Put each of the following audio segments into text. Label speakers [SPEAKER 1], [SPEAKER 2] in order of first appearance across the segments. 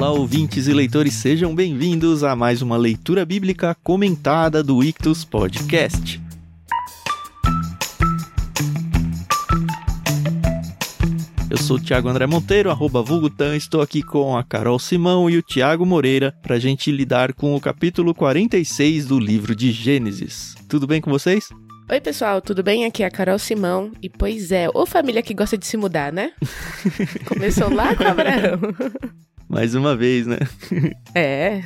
[SPEAKER 1] Olá, ouvintes e leitores, sejam bem-vindos a mais uma leitura bíblica comentada do Ictus Podcast. Eu sou o Thiago André Monteiro, arroba Vulgutan, estou aqui com a Carol Simão e o Tiago Moreira para a gente lidar com o capítulo 46 do livro de Gênesis. Tudo bem com vocês?
[SPEAKER 2] Oi, pessoal, tudo bem? Aqui é a Carol Simão. E pois é, ô família que gosta de se mudar, né? Começou lá com Abraão.
[SPEAKER 1] Mais uma vez, né?
[SPEAKER 2] É.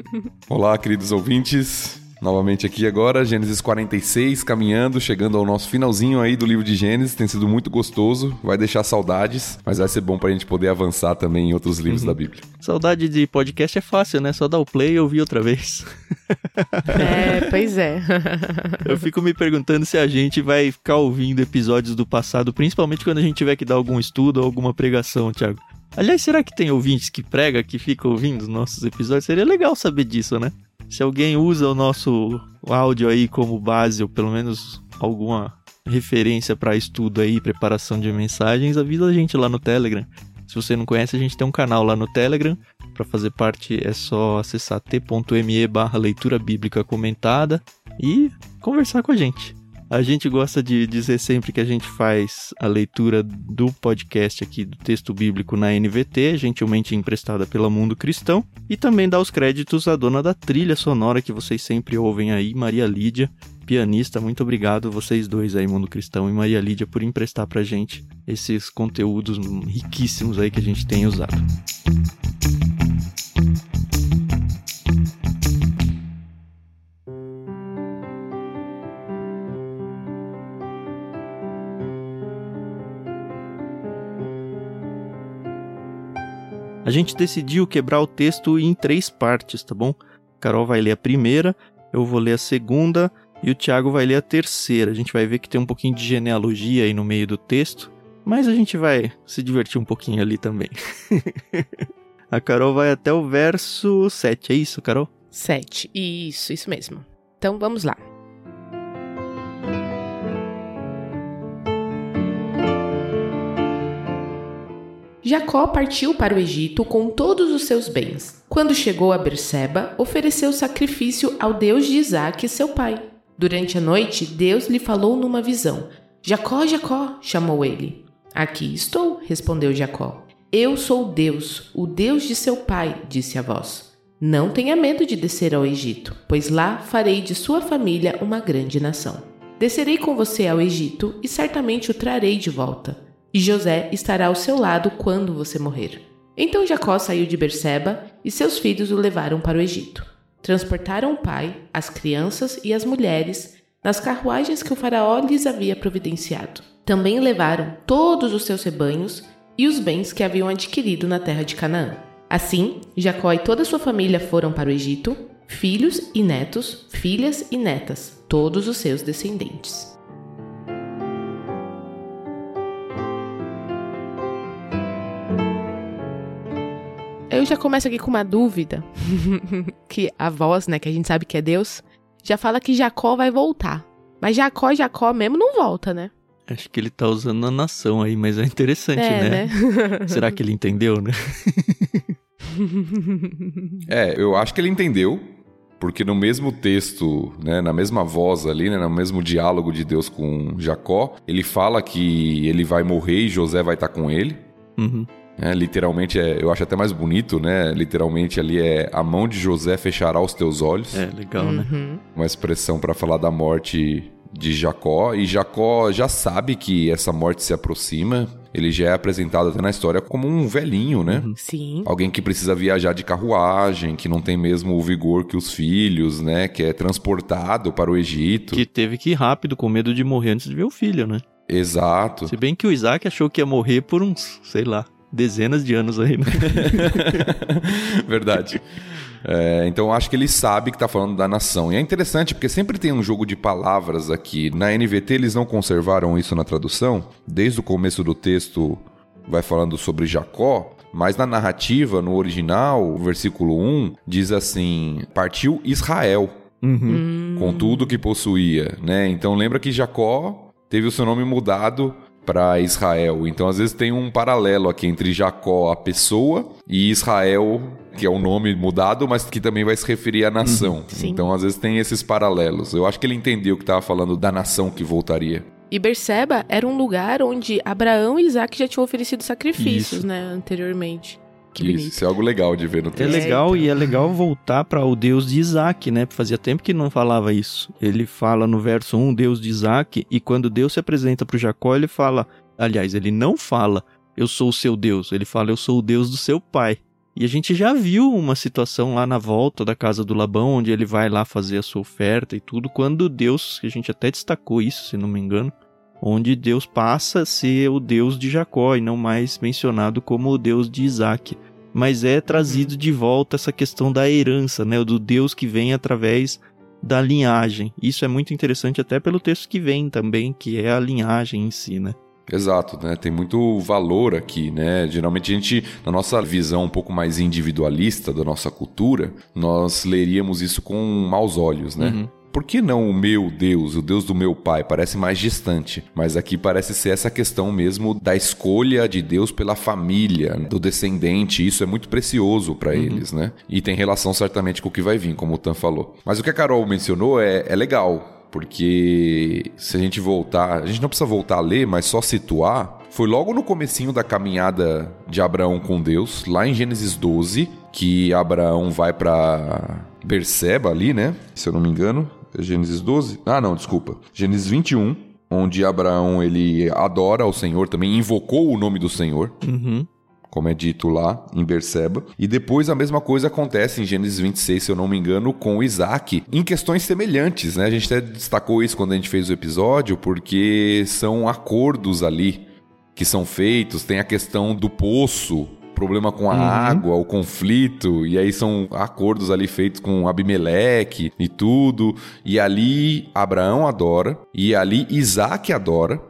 [SPEAKER 3] Olá, queridos ouvintes. Novamente aqui agora, Gênesis 46, caminhando, chegando ao nosso finalzinho aí do livro de Gênesis. Tem sido muito gostoso, vai deixar saudades, mas vai ser bom pra gente poder avançar também em outros livros
[SPEAKER 1] Uhum.
[SPEAKER 3] da Bíblia.
[SPEAKER 1] Saudade de podcast é fácil, né? Só dar o play e ouvir outra vez.
[SPEAKER 2] É, pois é.
[SPEAKER 1] Eu fico me perguntando se a gente vai ficar ouvindo episódios do passado, principalmente quando a gente tiver que dar algum estudo ou alguma pregação, Thiago. Aliás, será que tem ouvintes que prega, que fica ouvindo os nossos episódios? Seria legal saber disso, né? Se alguém usa o nosso áudio aí como base, ou pelo menos alguma referência para estudo aí, preparação de mensagens, avisa a gente lá no Telegram. Se você não conhece, a gente tem um canal lá no Telegram. Para fazer parte é só acessar t.me barra leitura bíblica comentada e conversar com a gente. A gente gosta de dizer sempre que a gente faz a leitura do podcast aqui do texto bíblico na NVT, gentilmente emprestada pela Mundo Cristão, e também dá os créditos à dona da trilha sonora que vocês sempre ouvem aí, Maria Lídia, pianista. Muito obrigado vocês dois aí, Mundo Cristão e Maria Lídia, por emprestar pra gente esses conteúdos riquíssimos aí que a gente tem usado. A gente decidiu quebrar o texto em três partes, tá bom? Carol vai ler a primeira, eu vou ler a segunda e o Thiago vai ler a terceira. A gente vai ver que tem um pouquinho de genealogia aí no meio do texto, mas a gente vai se divertir um pouquinho ali também. a Carol vai até o verso 7, é isso, Carol?
[SPEAKER 2] Sete. Isso, isso mesmo. Então vamos lá. Jacó partiu para o Egito com todos os seus bens. Quando chegou a Berseba, ofereceu sacrifício ao Deus de Isaque, seu pai. Durante a noite, Deus lhe falou numa visão. Jacó, Jacó, chamou ele. Aqui estou, respondeu Jacó. Eu sou Deus, o Deus de seu pai, disse a voz. Não tenha medo de descer ao Egito, pois lá farei de sua família uma grande nação. Descerei com você ao Egito e certamente o trarei de volta. E José estará ao seu lado quando você morrer. Então Jacó saiu de Berseba e seus filhos o levaram para o Egito. Transportaram o pai, as crianças e as mulheres nas carruagens que o faraó lhes havia providenciado. Também levaram todos os seus rebanhos e os bens que haviam adquirido na terra de Canaã. Assim, Jacó e toda sua família foram para o Egito, filhos e netos, filhas e netas, todos os seus descendentes. Eu já começo aqui com uma dúvida, que a voz, né, que a gente sabe que é Deus, já fala que Jacó vai voltar. Mas Jacó, Jacó mesmo não volta, né?
[SPEAKER 1] Acho que ele tá usando a nação aí, mas é interessante,
[SPEAKER 2] É,
[SPEAKER 1] né?
[SPEAKER 2] né?
[SPEAKER 1] Será que ele entendeu, né?
[SPEAKER 3] É, eu acho que ele entendeu, porque no mesmo texto, né, na mesma voz ali, né, no mesmo diálogo de Deus com Jacó, ele fala que ele vai morrer e José vai estar com ele.
[SPEAKER 1] Uhum.
[SPEAKER 3] É, literalmente, é, eu acho até mais bonito, né? Literalmente ali é a mão de José fechará os teus olhos.
[SPEAKER 1] É, legal, né?
[SPEAKER 2] Uhum.
[SPEAKER 3] Uma expressão para falar da morte de Jacó. E Jacó já sabe que essa morte se aproxima. Ele já é apresentado até na história como um velhinho, né?
[SPEAKER 2] Sim.
[SPEAKER 3] Alguém que precisa viajar de carruagem, que não tem mesmo o vigor que os filhos, né? Que é transportado para o Egito.
[SPEAKER 1] Que teve que ir rápido, com medo de morrer antes de ver o filho, né?
[SPEAKER 3] Exato.
[SPEAKER 1] Se bem que o Isaac achou que ia morrer por uns, sei lá, dezenas de anos aí, né?
[SPEAKER 3] Verdade. É, então acho que ele sabe que tá falando da nação. E é interessante porque sempre tem um jogo de palavras aqui. Na NVT eles não conservaram isso na tradução. Desde o começo do texto vai falando sobre Jacó. Mas na narrativa, no original, o versículo 1 diz assim: Partiu Israel
[SPEAKER 1] Uhum.
[SPEAKER 3] com tudo que possuía, né? Então lembra que Jacó teve o seu nome mudado para Israel. Então, às vezes tem um paralelo aqui entre Jacó, a pessoa, e Israel, que é o nome mudado, mas que também vai se referir à nação.
[SPEAKER 2] Sim.
[SPEAKER 3] Então, às vezes tem esses paralelos. Eu acho que ele entendeu que estava falando da nação que voltaria.
[SPEAKER 2] E Berseba era um lugar onde Abraão e Isaac já tinham oferecido sacrifícios,
[SPEAKER 1] Isso.
[SPEAKER 2] né, anteriormente. Que
[SPEAKER 3] Isso,
[SPEAKER 2] bonito.
[SPEAKER 3] isso é algo legal de ver no
[SPEAKER 1] É
[SPEAKER 3] texto.
[SPEAKER 1] legal e é legal voltar para o Deus de Isaac, né? Fazia tempo que não falava isso. Ele fala no verso 1, Deus de Isaac, e quando Deus se apresenta para Jacó, ele fala, aliás, ele não fala, eu sou o seu Deus, ele fala, eu sou o Deus do seu pai. E a gente já viu uma situação lá na volta da casa do Labão, onde ele vai lá fazer a sua oferta e tudo, quando Deus, que a gente até destacou isso, se não me engano, onde Deus passa a ser o Deus de Jacó e não mais mencionado como o Deus de Isaac mas é trazido de volta essa questão da herança, né, do Deus que vem através da linhagem. Isso é muito interessante até pelo texto que vem também, que é a linhagem em si, né?
[SPEAKER 3] Exato, né? Tem muito valor aqui, né? Geralmente a gente, na nossa visão um pouco mais individualista da nossa cultura, nós leríamos isso com maus olhos, né?
[SPEAKER 1] Uhum.
[SPEAKER 3] Por que não o meu Deus, o Deus do meu pai? Parece mais distante. Mas aqui parece ser essa questão mesmo da escolha de Deus pela família, do descendente. Isso é muito precioso para eles, né? E tem relação certamente com o que vai vir, como o Tan falou. Mas o que a Carol mencionou é, é legal. Porque se a gente voltar, a gente não precisa voltar a ler, mas só situar, foi logo no comecinho da caminhada de Abraão com Deus, lá em Gênesis 12, que Abraão vai para Berseba ali, né? Se eu não me engano, Gênesis 12. Ah, não, desculpa. Gênesis 21, onde Abraão ele adora ao Senhor, também invocou o nome do Senhor
[SPEAKER 1] Uhum.
[SPEAKER 3] como é dito lá em Berseba. E depois a mesma coisa acontece em Gênesis 26, se eu não me engano, com Isaac, em questões semelhantes, né? A gente até destacou isso quando a gente fez o episódio, porque são acordos ali que são feitos, tem a questão do poço, problema com a
[SPEAKER 1] Uhum.
[SPEAKER 3] água, o conflito, e aí são acordos ali feitos com Abimeleque e tudo, e ali Abraão adora, e ali Isaac adora,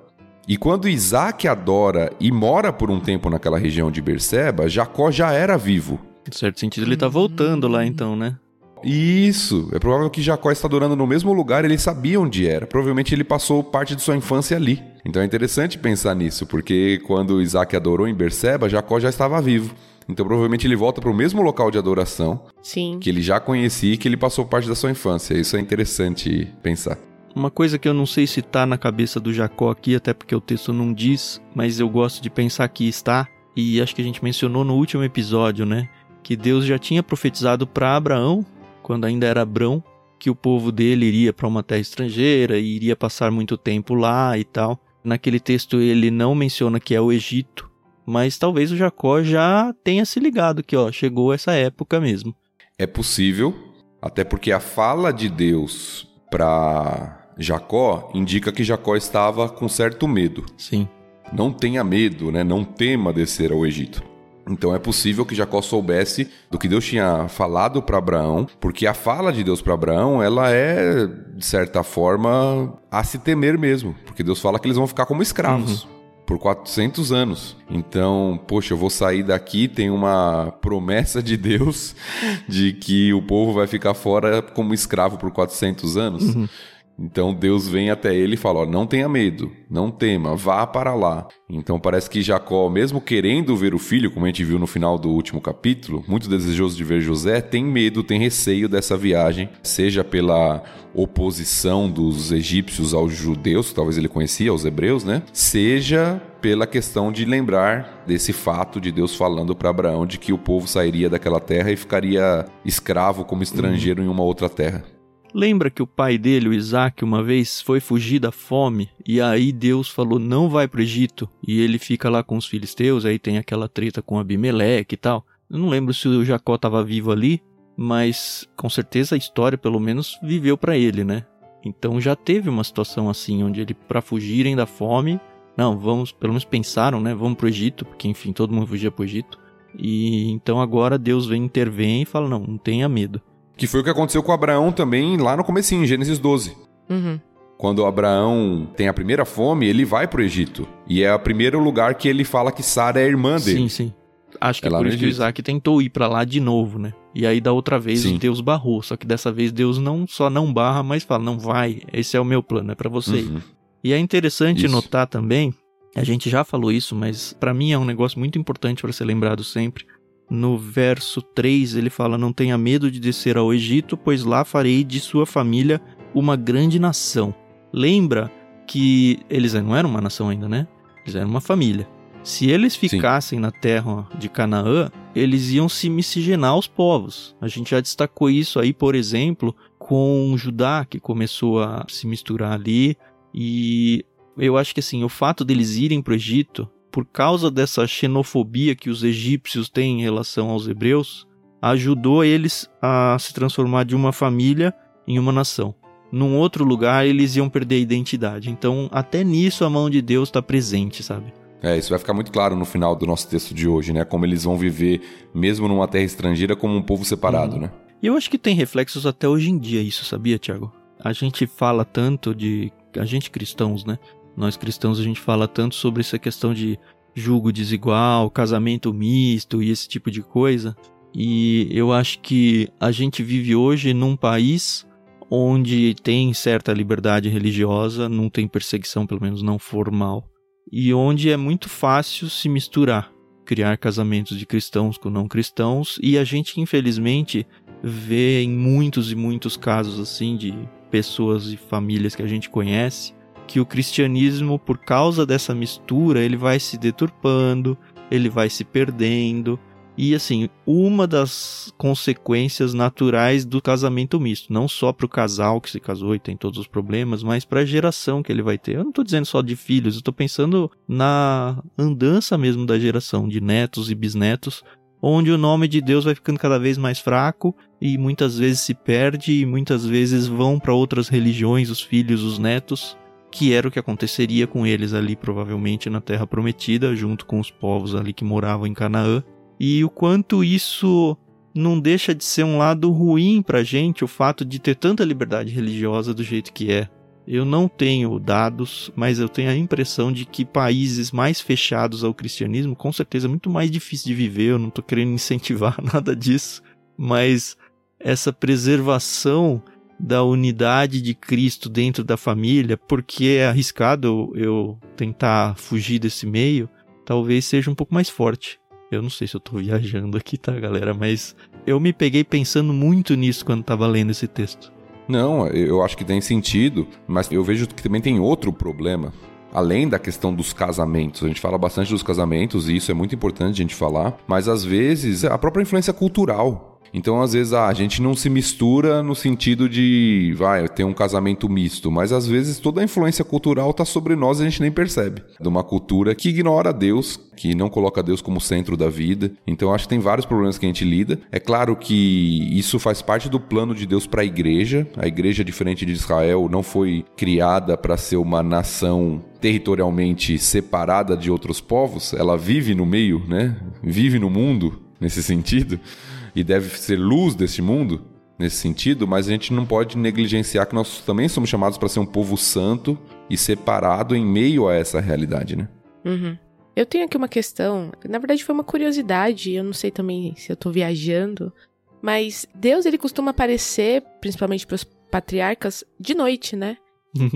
[SPEAKER 3] e quando Isaac adora e mora por um tempo naquela região de Berseba, Jacó já era vivo.
[SPEAKER 1] Em certo sentido, ele tá voltando lá então, né?
[SPEAKER 3] Isso, é provável que Jacó está adorando no mesmo lugar, ele sabia onde era. Provavelmente ele passou parte de sua infância ali. Então é interessante pensar nisso, porque quando Isaac adorou em Berseba, Jacó já estava vivo. Então provavelmente ele volta para o mesmo local de adoração
[SPEAKER 2] Sim.
[SPEAKER 3] que ele já conhecia e que ele passou parte da sua infância. Isso é interessante pensar.
[SPEAKER 1] Uma coisa que eu não sei se tá na cabeça do Jacó aqui, até porque o texto não diz, mas eu gosto de pensar que está, e acho que a gente mencionou no último episódio, né? Que Deus já tinha profetizado para Abraão, quando ainda era Abrão, que o povo dele iria para uma terra estrangeira e iria passar muito tempo lá e tal. Naquele texto ele não menciona que é o Egito, mas talvez o Jacó já tenha se ligado que, ó, chegou essa época mesmo.
[SPEAKER 3] É possível, até porque a fala de Deus para Jacó indica que Jacó estava com certo medo.
[SPEAKER 1] Sim.
[SPEAKER 3] Não tenha medo, né? Não tema descer ao Egito. Então é possível que Jacó soubesse do que Deus tinha falado para Abraão, porque a fala de Deus para Abraão, ela é de certa forma a se temer mesmo, porque Deus fala que eles vão ficar como escravos. Por 400 anos. Então, poxa, eu vou sair daqui. Tem uma promessa de Deus de que o povo vai ficar fora como escravo por 400 anos. Então Deus vem até ele e fala: ó, não tenha medo, não tema, vá para lá. Então parece que Jacó, mesmo querendo ver o filho, como a gente viu no final do último capítulo, muito desejoso de ver José, tem medo, tem receio dessa viagem, seja pela oposição dos egípcios aos judeus, que talvez ele conhecia, aos hebreus, né? Seja pela questão de lembrar desse fato de Deus falando para Abraão de que o povo sairia daquela terra e ficaria escravo como estrangeiro em uma outra terra.
[SPEAKER 1] Lembra que o pai dele, o Isaac, uma vez foi fugir da fome e aí Deus falou não vai pro Egito e ele fica lá com os filisteus, aí tem aquela treta com Abimeleque e tal. Eu não lembro se o Jacó estava vivo ali, mas com certeza a história pelo menos viveu para ele, né? Então já teve uma situação assim onde ele para fugirem da fome, não, vamos, pelo menos pensaram, né? Vamos pro Egito, porque enfim, todo mundo fugia pro Egito. E então agora Deus vem intervém e fala não, não tenha medo.
[SPEAKER 3] Que foi o que aconteceu com Abraão também lá no comecinho, em Gênesis 12.
[SPEAKER 2] Uhum.
[SPEAKER 3] Quando Abraão tem a primeira fome, ele vai pro Egito. E é o primeiro lugar que ele fala que Sara é irmã dele.
[SPEAKER 1] Sim, sim. Acho que
[SPEAKER 3] É
[SPEAKER 1] é por isso que o. Isaac tentou ir pra lá de novo, né? E aí da outra vez
[SPEAKER 3] Sim.
[SPEAKER 1] Deus barrou, só que dessa vez Deus não só não barra, mas fala, não vai, esse é o meu plano, é pra você ir.
[SPEAKER 3] Uhum.
[SPEAKER 1] E é interessante
[SPEAKER 3] Isso.
[SPEAKER 1] notar também A gente já falou isso, mas para mim é um negócio muito importante para ser lembrado sempre. No verso 3 ele fala: Não tenha medo de descer ao Egito, pois lá farei de sua família uma grande nação. Lembra que eles não eram uma nação ainda, né? Eles eram uma família. Se eles ficassem Sim. na terra de Canaã, eles iam se miscigenar aos povos. A gente já destacou isso aí, por exemplo, com Judá, que começou a se misturar ali. E eu acho que assim, o fato deles irem para o Egito, por causa dessa xenofobia que os egípcios têm em relação aos hebreus, ajudou eles a se transformar de uma família em uma nação. Num outro lugar, eles iam perder a identidade. Então, até nisso a mão de Deus está presente, sabe?
[SPEAKER 3] É, isso vai ficar muito claro no final do nosso texto de hoje, né? Como eles vão viver, mesmo numa terra estrangeira, como um povo separado, uhum. né?
[SPEAKER 1] E eu acho que tem reflexos até hoje em dia isso, sabia, Tiago? A gente fala tanto de. A gente cristãos, né? Nós cristãos, a gente fala tanto sobre essa questão de julgo desigual, casamento misto e esse tipo de coisa. E eu acho que a gente vive hoje num país onde tem certa liberdade religiosa, não tem perseguição, pelo menos não formal e onde é muito fácil se misturar, criar casamentos de cristãos com não cristãos, e a gente infelizmente vê em muitos e muitos casos assim de pessoas e famílias que a gente conhece que o cristianismo, por causa dessa mistura, ele vai se deturpando, ele vai se perdendo, e assim, uma das consequências naturais do casamento misto, não só para o casal que se casou e tem todos os problemas, mas para a geração que ele vai ter. Eu não estou dizendo só de filhos, eu estou pensando na andança mesmo da geração, de netos e bisnetos, onde o nome de Deus vai ficando cada vez mais fraco e muitas vezes se perde e muitas vezes vão para outras religiões os filhos, os netos, que era o que aconteceria com eles ali provavelmente na terra prometida, junto com os povos ali que moravam em Canaã e o quanto isso não deixa de ser um lado ruim pra gente, o fato de ter tanta liberdade religiosa do jeito que é. Eu não tenho dados, mas eu tenho a impressão de que países mais fechados ao cristianismo, com certeza, é muito mais difícil de viver. Eu não estou querendo incentivar nada disso, mas essa preservação da unidade de Cristo dentro da família, porque é arriscado eu tentar fugir desse meio, talvez seja um pouco mais forte. Eu não sei se eu tô viajando aqui, tá, galera? Mas eu me peguei pensando muito nisso quando tava lendo esse texto.
[SPEAKER 3] Não, eu acho que tem sentido, mas eu vejo que também tem outro problema. Além da questão dos casamentos, a gente fala bastante dos casamentos e isso é muito importante a gente falar, mas às vezes a própria influência cultural. Então, às vezes, ah, a gente não se mistura no sentido de, vai, ter um casamento misto, mas às vezes toda a influência cultural está sobre nós e a gente nem percebe. De uma cultura que ignora Deus, que não coloca Deus como centro da vida. Então, acho que tem vários problemas que a gente lida. É claro que isso faz parte do plano de Deus para a igreja. A igreja, diferente de Israel, não foi criada para ser uma nação territorialmente separada de outros povos. Ela vive no meio, né? Vive no mundo nesse sentido e deve ser luz deste mundo nesse sentido, mas a gente não pode negligenciar que nós também somos chamados para ser um povo santo e separado em meio a essa realidade, né?
[SPEAKER 2] Uhum. Eu tenho aqui uma questão, na verdade foi uma curiosidade, eu não sei também se eu tô viajando, mas Deus ele costuma aparecer, principalmente para os patriarcas, de noite, né?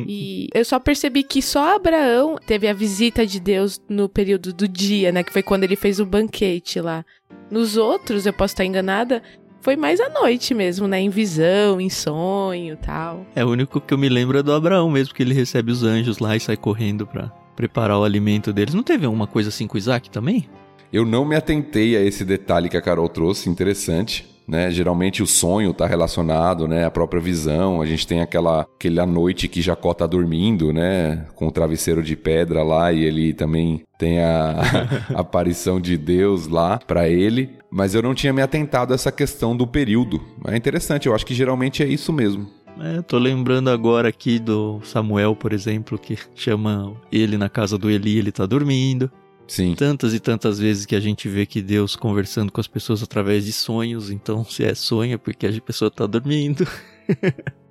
[SPEAKER 2] E eu só percebi que só Abraão teve a visita de Deus no período do dia, né? Que foi quando ele fez o banquete lá. Nos outros, eu posso estar enganada, foi mais à noite mesmo, né? Em visão, em sonho tal.
[SPEAKER 1] É, o único que eu me lembro é do Abraão mesmo, que ele recebe os anjos lá e sai correndo pra preparar o alimento deles. Não teve uma coisa assim com Isaac também?
[SPEAKER 3] Eu não me atentei a esse detalhe que a Carol trouxe, interessante né? Geralmente o sonho está relacionado, né, à própria visão. A gente tem aquela aquela noite que Jacó tá dormindo, né, com o travesseiro de pedra lá e ele também tem a, a aparição de Deus lá para ele. Mas eu não tinha me atentado a essa questão do período. É interessante, eu acho que geralmente é isso mesmo.
[SPEAKER 1] É, tô lembrando agora aqui do Samuel, por exemplo, que chama ele na casa do Eli, ele tá dormindo.
[SPEAKER 3] Sim.
[SPEAKER 1] Tantas e tantas vezes que a gente vê que Deus conversando com as pessoas através de sonhos, então se é sonho é porque a pessoa tá dormindo.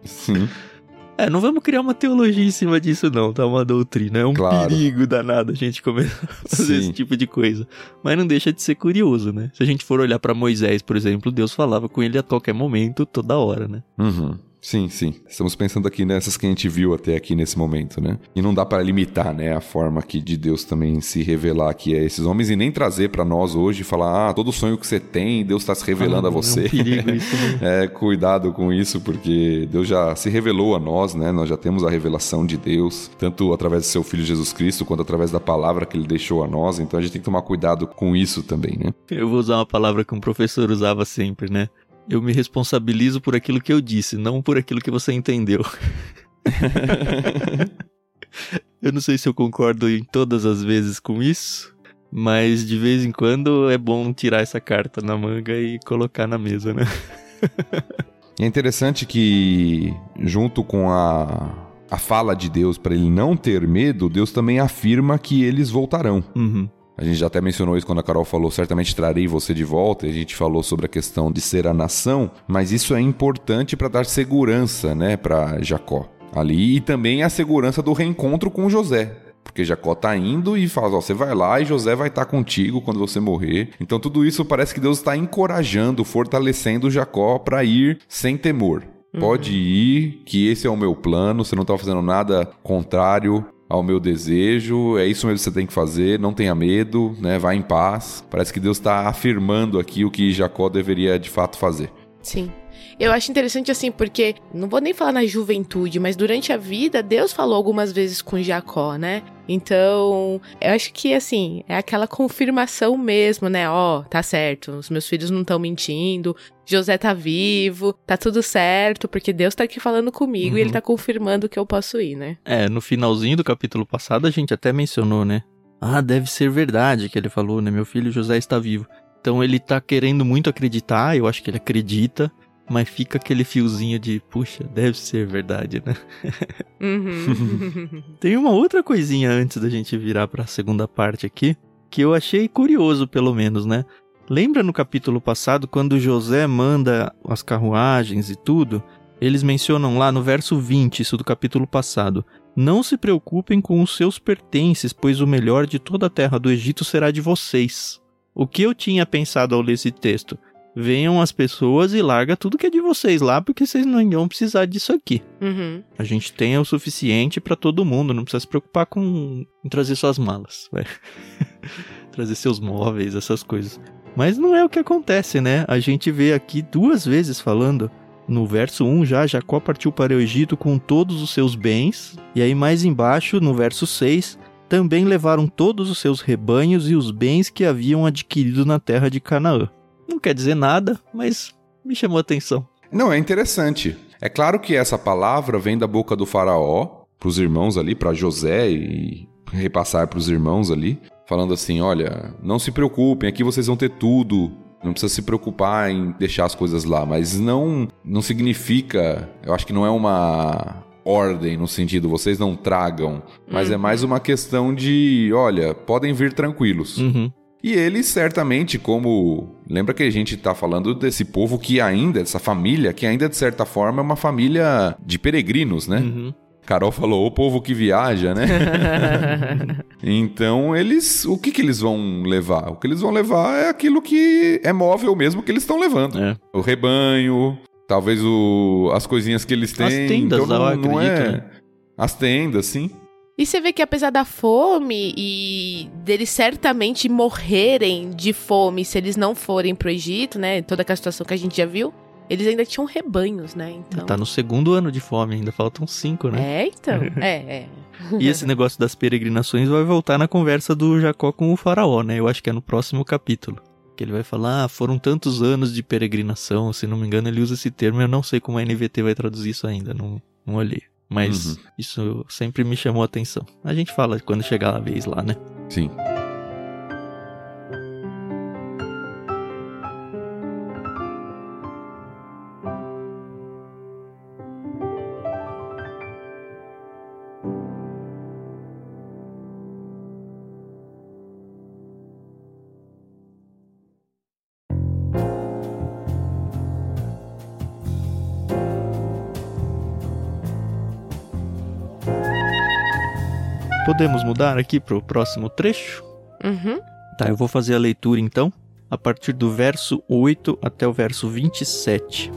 [SPEAKER 3] Sim.
[SPEAKER 1] É, não vamos criar uma teologia em cima disso, não, tá? Uma doutrina. É um claro. perigo danado a gente começar a fazer Sim. esse tipo de coisa. Mas não deixa de ser curioso, né? Se a gente for olhar para Moisés, por exemplo, Deus falava com ele a qualquer momento, toda hora, né?
[SPEAKER 3] Uhum. Sim, sim. Estamos pensando aqui nessas que a gente viu até aqui nesse momento, né? E não dá para limitar, né, a forma que de Deus também se revelar aqui a esses homens e nem trazer para nós hoje e falar, ah, todo sonho que você tem, Deus está se revelando ah, a você. É um
[SPEAKER 1] perigo isso,
[SPEAKER 3] né? é, cuidado com isso, porque Deus já se revelou a nós, né? Nós já temos a revelação de Deus, tanto através do seu filho Jesus Cristo, quanto através da palavra que ele deixou a nós. Então a gente tem que tomar cuidado com isso também, né?
[SPEAKER 1] Eu vou usar uma palavra que um professor usava sempre, né? Eu me responsabilizo por aquilo que eu disse, não por aquilo que você entendeu. eu não sei se eu concordo em todas as vezes com isso, mas de vez em quando é bom tirar essa carta na manga e colocar na mesa, né?
[SPEAKER 3] é interessante que, junto com a, a fala de Deus para ele não ter medo, Deus também afirma que eles voltarão.
[SPEAKER 1] Uhum.
[SPEAKER 3] A gente já até mencionou isso quando a Carol falou, certamente trarei você de volta, e a gente falou sobre a questão de ser a nação, mas isso é importante para dar segurança, né, para Jacó. Ali e também a segurança do reencontro com José, porque Jacó tá indo e fala, ó, você vai lá e José vai estar tá contigo quando você morrer. Então tudo isso parece que Deus está encorajando, fortalecendo Jacó para ir sem temor. Pode uhum. ir, que esse é o meu plano, você não está fazendo nada contrário ao meu desejo, é isso mesmo que você tem que fazer, não tenha medo, né? Vá em paz. Parece que Deus está afirmando aqui o que Jacó deveria de fato fazer.
[SPEAKER 2] Sim. Eu acho interessante assim, porque não vou nem falar na juventude, mas durante a vida, Deus falou algumas vezes com Jacó, né? Então, eu acho que assim, é aquela confirmação mesmo, né? Ó, oh, tá certo, os meus filhos não estão mentindo, José tá vivo, tá tudo certo, porque Deus tá aqui falando comigo uhum. e ele uhum. tá confirmando que eu posso ir, né?
[SPEAKER 1] É, no finalzinho do capítulo passado a gente até mencionou, né? Ah, deve ser verdade que ele falou, né? Meu filho José está vivo. Então ele tá querendo muito acreditar, eu acho que ele acredita, mas fica aquele fiozinho de, puxa, deve ser verdade, né?
[SPEAKER 2] Uhum.
[SPEAKER 1] Tem uma outra coisinha antes da gente virar para a segunda parte aqui, que eu achei curioso, pelo menos, né? Lembra no capítulo passado quando José manda as carruagens e tudo? Eles mencionam lá no verso 20, isso do capítulo passado. Não se preocupem com os seus pertences, pois o melhor de toda a terra do Egito será de vocês. O que eu tinha pensado ao ler esse texto? Venham as pessoas e larga tudo que é de vocês lá, porque vocês não vão precisar disso aqui.
[SPEAKER 2] Uhum.
[SPEAKER 1] A gente tem o suficiente para todo mundo, não precisa se preocupar com trazer suas malas, trazer seus móveis, essas coisas. Mas não é o que acontece, né? A gente vê aqui duas vezes falando no verso 1 já, Jacó partiu para o Egito com todos os seus bens, e aí mais embaixo, no verso 6, também levaram todos os seus rebanhos e os bens que haviam adquirido na terra de Canaã. Não quer dizer nada, mas me chamou a atenção.
[SPEAKER 3] Não, é interessante. É claro que essa palavra vem da boca do faraó para os irmãos ali, para José e repassar para os irmãos ali, falando assim: olha, não se preocupem, aqui vocês vão ter tudo. Não precisa se preocupar em deixar as coisas lá, mas não não significa, eu acho que não é uma ordem no sentido vocês não tragam, mas é uhum. é mais uma questão de, olha, podem vir tranquilos.
[SPEAKER 1] Uhum.
[SPEAKER 3] E eles certamente, como. Lembra que a gente está falando desse povo que ainda, dessa família, que ainda de certa forma é uma família de peregrinos, né?
[SPEAKER 1] Uhum.
[SPEAKER 3] Carol falou, o povo que viaja, né? então, eles. O que, que eles vão levar? O que eles vão levar é aquilo que é móvel mesmo que eles estão levando.
[SPEAKER 1] É.
[SPEAKER 3] O rebanho, talvez o, as coisinhas que eles têm. As
[SPEAKER 1] tendas, então, não, não é... Né?
[SPEAKER 3] As tendas, sim.
[SPEAKER 2] E você vê que apesar da fome e deles certamente morrerem de fome se eles não forem pro Egito, né? Toda aquela situação que a gente já viu, eles ainda tinham rebanhos, né? Então...
[SPEAKER 1] Tá no segundo ano de fome, ainda faltam cinco, né?
[SPEAKER 2] É, então. é, é.
[SPEAKER 1] E esse negócio das peregrinações vai voltar na conversa do Jacó com o faraó, né? Eu acho que é no próximo capítulo. Que ele vai falar, ah, foram tantos anos de peregrinação, se não me engano ele usa esse termo, eu não sei como a NVT vai traduzir isso ainda, não, não olhei. Mas uhum. isso sempre me chamou a atenção. A gente fala quando chegar a vez lá, né?
[SPEAKER 3] Sim.
[SPEAKER 1] Podemos mudar aqui para o próximo trecho?
[SPEAKER 2] Uhum.
[SPEAKER 1] Tá, eu vou fazer a leitura então, a partir do verso 8 até o verso 27.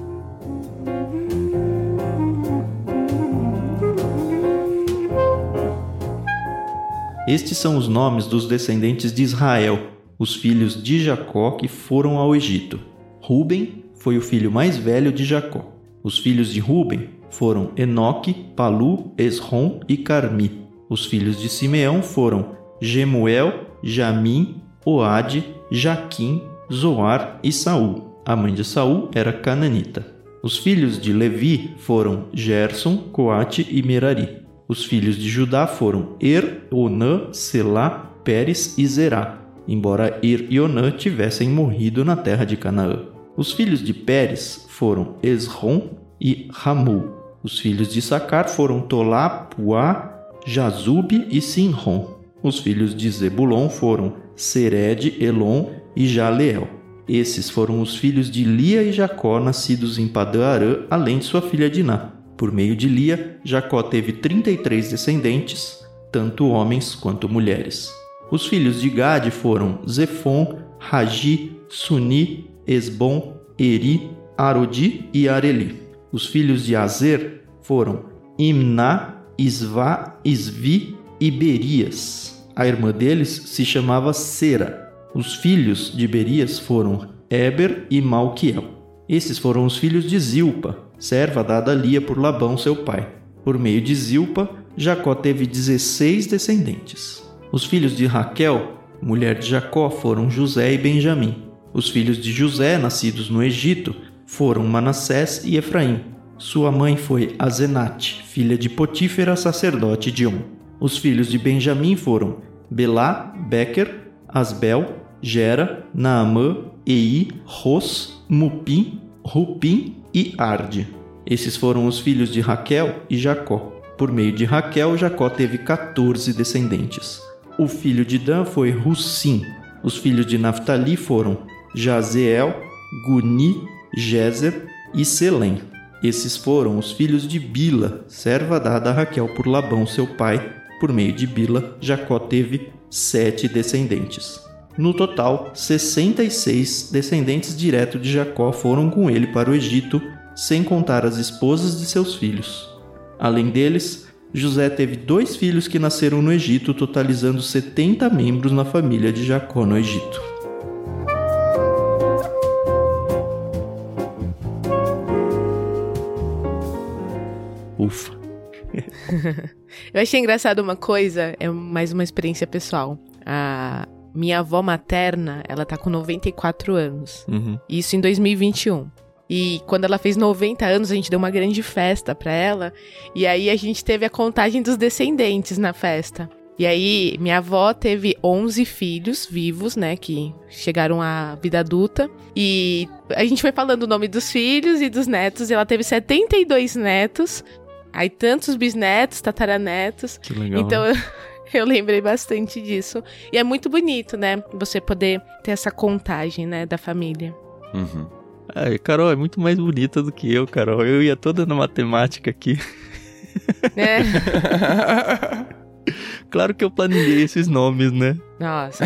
[SPEAKER 1] Estes são os nomes dos descendentes de Israel, os filhos de Jacó que foram ao Egito. Ruben foi o filho mais velho de Jacó. Os filhos de Ruben foram Enoque, Palu, Esrom e Carmi. Os filhos de Simeão foram Gemuel, Jamim, Oade, Jaquim, Zoar e Saul. A mãe de Saul era cananita. Os filhos de Levi foram Gerson, Coate e Merari. Os filhos de Judá foram Er, Onã, Selá, Pérez e Zerá, embora Er e Onã tivessem morrido na terra de Canaã. Os filhos de Pérez foram Esrom e Ramu. Os filhos de Sacar foram Tolá, Puá, Jazube e Sinrom. Os filhos de Zebulon foram Sered, Elon e Jaleel. Esses foram os filhos de Lia e Jacó, nascidos em Padã-Arã, além de sua filha Diná. Por meio de Lia, Jacó teve 33 descendentes, tanto homens quanto mulheres. Os filhos de Gade foram Zefon, Ragi, Suni, Esbom, Eri, Arodi e Areli. Os filhos de Azer foram Imná, Isvá, Isvi e Berias. A irmã deles se chamava Sera. Os filhos de Berias foram Eber e Malquiel. Esses foram os filhos de Zilpa, serva dada a Lia por Labão, seu pai. Por meio de Zilpa, Jacó teve 16 descendentes. Os filhos de Raquel, mulher de Jacó, foram José e Benjamim. Os filhos de José, nascidos no Egito, foram Manassés e Efraim. Sua mãe foi Azenate, filha de Potífera, sacerdote de On. Os filhos de Benjamim foram Belá, Becker, Asbel, Gera, Naamã, Ei, Ros, Mupim, Rupim e Arde. Esses foram os filhos de Raquel e Jacó. Por meio de Raquel, Jacó teve 14 descendentes. O filho de Dan foi Russim. Os filhos de Naphtali foram Jazeel, Guni, Jezer e Selém. Esses foram os filhos de Bila, serva dada a Raquel por Labão, seu pai. Por meio de Bila, Jacó teve sete descendentes. No total, 66 descendentes diretos de Jacó foram com ele para o Egito, sem contar as esposas de seus filhos. Além deles, José teve dois filhos que nasceram no Egito, totalizando 70 membros na família de Jacó no Egito. Ufa.
[SPEAKER 2] Eu achei engraçado uma coisa, é mais uma experiência pessoal. A minha avó materna, ela tá com 94 anos.
[SPEAKER 1] Uhum.
[SPEAKER 2] Isso em 2021. E quando ela fez 90 anos, a gente deu uma grande festa para ela. E aí a gente teve a contagem dos descendentes na festa. E aí, minha avó teve 11 filhos vivos, né, que chegaram à vida adulta. E a gente foi falando o nome dos filhos e dos netos, e ela teve 72 netos. Aí tantos bisnetos, tataranetos.
[SPEAKER 1] Que legal.
[SPEAKER 2] Então,
[SPEAKER 1] né?
[SPEAKER 2] eu lembrei bastante disso. E é muito bonito, né? Você poder ter essa contagem, né, da família.
[SPEAKER 3] Uhum.
[SPEAKER 1] Ai, Carol é muito mais bonita do que eu, Carol. Eu ia toda na matemática aqui.
[SPEAKER 2] É.
[SPEAKER 1] Claro que eu planejei esses nomes, né?
[SPEAKER 2] Nossa.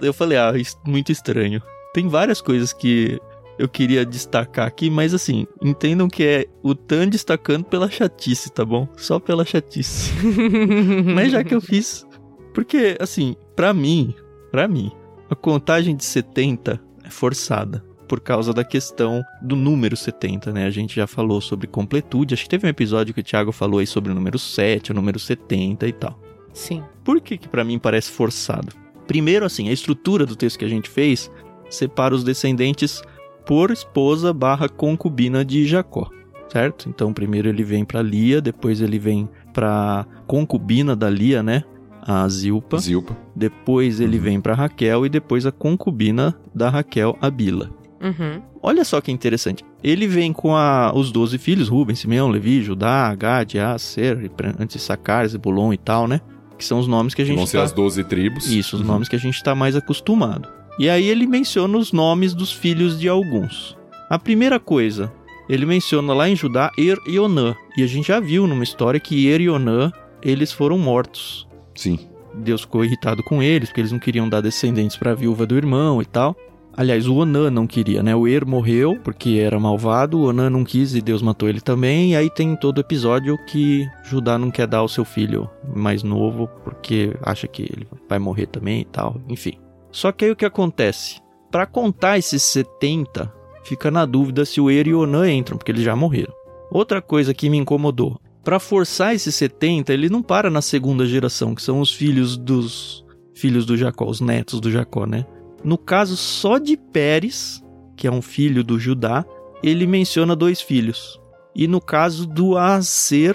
[SPEAKER 1] Eu falei, ah, isso- muito estranho. Tem várias coisas que eu queria destacar aqui, mas assim, entendam que é o Tan destacando pela chatice, tá bom? Só pela chatice. Mas já que eu fiz. Porque, assim, pra mim, pra mim, a contagem de 70 é forçada. Por causa da questão do número 70, né? A gente já falou sobre completude. Acho que teve um episódio que o Thiago falou aí sobre o número 7, o número 70 e tal.
[SPEAKER 2] Sim.
[SPEAKER 1] Por que que para mim parece forçado? Primeiro, assim, a estrutura do texto que a gente fez separa os descendentes por esposa barra concubina de Jacó, certo? Então, primeiro ele vem para Lia, depois ele vem para concubina da Lia, né? A Zilpa.
[SPEAKER 3] Zilpa.
[SPEAKER 1] Depois ele
[SPEAKER 3] Uhum.
[SPEAKER 1] vem para Raquel e depois a concubina da Raquel, a Bila.
[SPEAKER 2] Uhum.
[SPEAKER 1] Olha só que interessante. Ele vem com a- os 12 filhos, Rubem, Simeão, Levi, Judá, Gad, Aser, antes Sacar, Zebulon e tal, né? Que são os nomes que a
[SPEAKER 3] Que
[SPEAKER 1] gente
[SPEAKER 3] vão ser
[SPEAKER 1] tá...
[SPEAKER 3] as 12 tribos.
[SPEAKER 1] Isso, os
[SPEAKER 3] Uhum.
[SPEAKER 1] nomes que a gente está mais acostumado. E aí ele menciona os nomes dos filhos de alguns. A primeira coisa, ele menciona lá em Judá Er e Onã. E a gente já viu numa história que Er e Onã, eles foram mortos.
[SPEAKER 3] Sim.
[SPEAKER 1] Deus ficou irritado com eles, porque eles não queriam dar descendentes para a viúva do irmão e tal. Aliás, o Onan não queria, né? O Er morreu porque era malvado, o Onan não quis e Deus matou ele também. E aí tem todo episódio que Judá não quer dar ao seu filho mais novo porque acha que ele vai morrer também e tal, enfim. Só que aí o que acontece? Para contar esses 70, fica na dúvida se o Er e o Onan entram, porque eles já morreram. Outra coisa que me incomodou, para forçar esses 70, ele não para na segunda geração, que são os filhos dos filhos do Jacó, os netos do Jacó, né? No caso só de Pérez, que é um filho do Judá, ele menciona dois filhos. E no caso do Aser,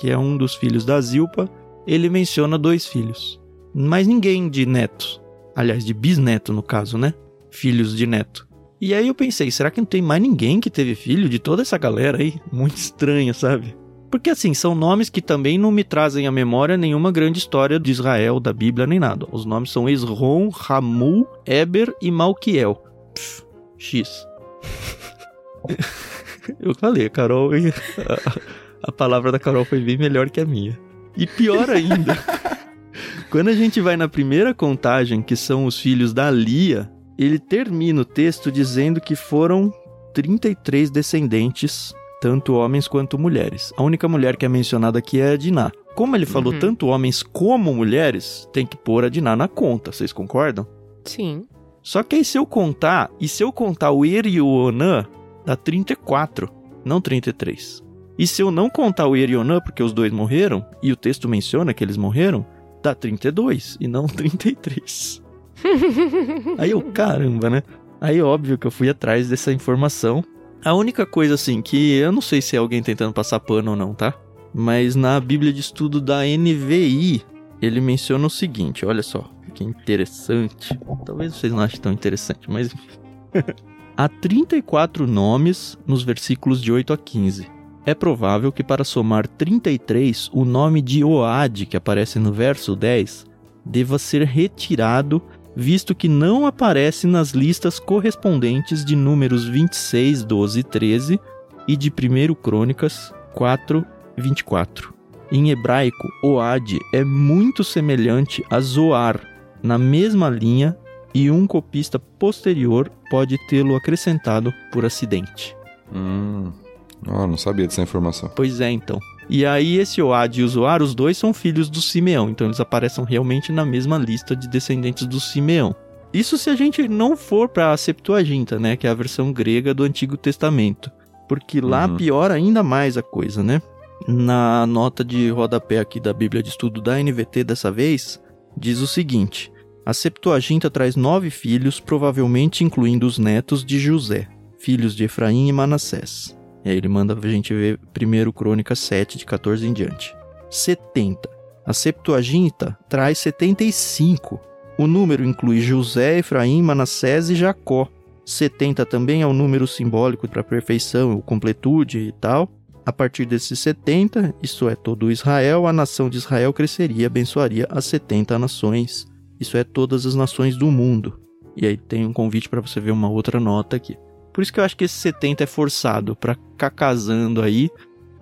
[SPEAKER 1] que é um dos filhos da Zilpa, ele menciona dois filhos. Mas ninguém de netos. Aliás, de bisneto no caso, né? Filhos de neto. E aí eu pensei, será que não tem mais ninguém que teve filho de toda essa galera aí? Muito estranho, sabe? Porque assim, são nomes que também não me trazem à memória nenhuma grande história de Israel, da Bíblia, nem nada. Os nomes são Esron, Ramul, Eber e Malquiel. Pff, X. Eu falei, Carol. A, a palavra da Carol foi bem melhor que a minha. E pior ainda, quando a gente vai na primeira contagem, que são os filhos da Lia, ele termina o texto dizendo que foram 33 descendentes tanto homens quanto mulheres. A única mulher que é mencionada aqui é a Diná. Como ele falou
[SPEAKER 2] Uhum.
[SPEAKER 1] tanto homens como mulheres, tem que pôr a Diná na conta, vocês concordam?
[SPEAKER 2] Sim.
[SPEAKER 1] Só que aí se eu contar, e se eu contar o Er e o Onã, dá 34, não 33. E se eu não contar o Er e o Onã, porque os dois morreram, e o texto menciona que eles morreram, dá 32 e não 33. Aí eu, caramba, né? Aí óbvio que eu fui atrás dessa informação. A única coisa assim que eu não sei se é alguém tentando passar pano ou não, tá? Mas na Bíblia de Estudo da NVI, ele menciona o seguinte, olha só, que interessante. Talvez vocês não achem tão interessante, mas há 34 nomes nos versículos de 8 a 15. É provável que para somar 33, o nome de Oad, que aparece no verso 10, deva ser retirado visto que não aparece nas listas correspondentes de números 26, 12 e 13 e de 1 Crônicas 4, 24. Em hebraico, Oad é muito semelhante a Zoar, na mesma linha, e um copista posterior pode tê-lo acrescentado por acidente.
[SPEAKER 3] Hum. Ah, não sabia dessa informação.
[SPEAKER 1] Pois é, então. E aí, esse Oad e o Zoar, os dois são filhos do Simeão, então eles aparecem realmente na mesma lista de descendentes do Simeão. Isso se a gente não for para a Septuaginta, né, que é a versão grega do Antigo Testamento, porque lá
[SPEAKER 3] Uhum.
[SPEAKER 1] piora ainda mais a coisa, né? Na nota de rodapé aqui da Bíblia de Estudo da NVT dessa vez, diz o seguinte: A Septuaginta traz nove filhos, provavelmente incluindo os netos de José, filhos de Efraim e Manassés. E aí ele manda a gente ver 1 Crônicas 7, de 14 em diante. 70. A Septuaginta traz 75. O número inclui José, Efraim, Manassés e Jacó. 70 também é um número simbólico para perfeição, ou completude e tal. A partir desses 70, isso é todo Israel, a nação de Israel cresceria e abençoaria as 70 nações. Isso é todas as nações do mundo. E aí tem um convite para você ver uma outra nota aqui. Por isso que eu acho que esse 70 é forçado para ficar casando aí.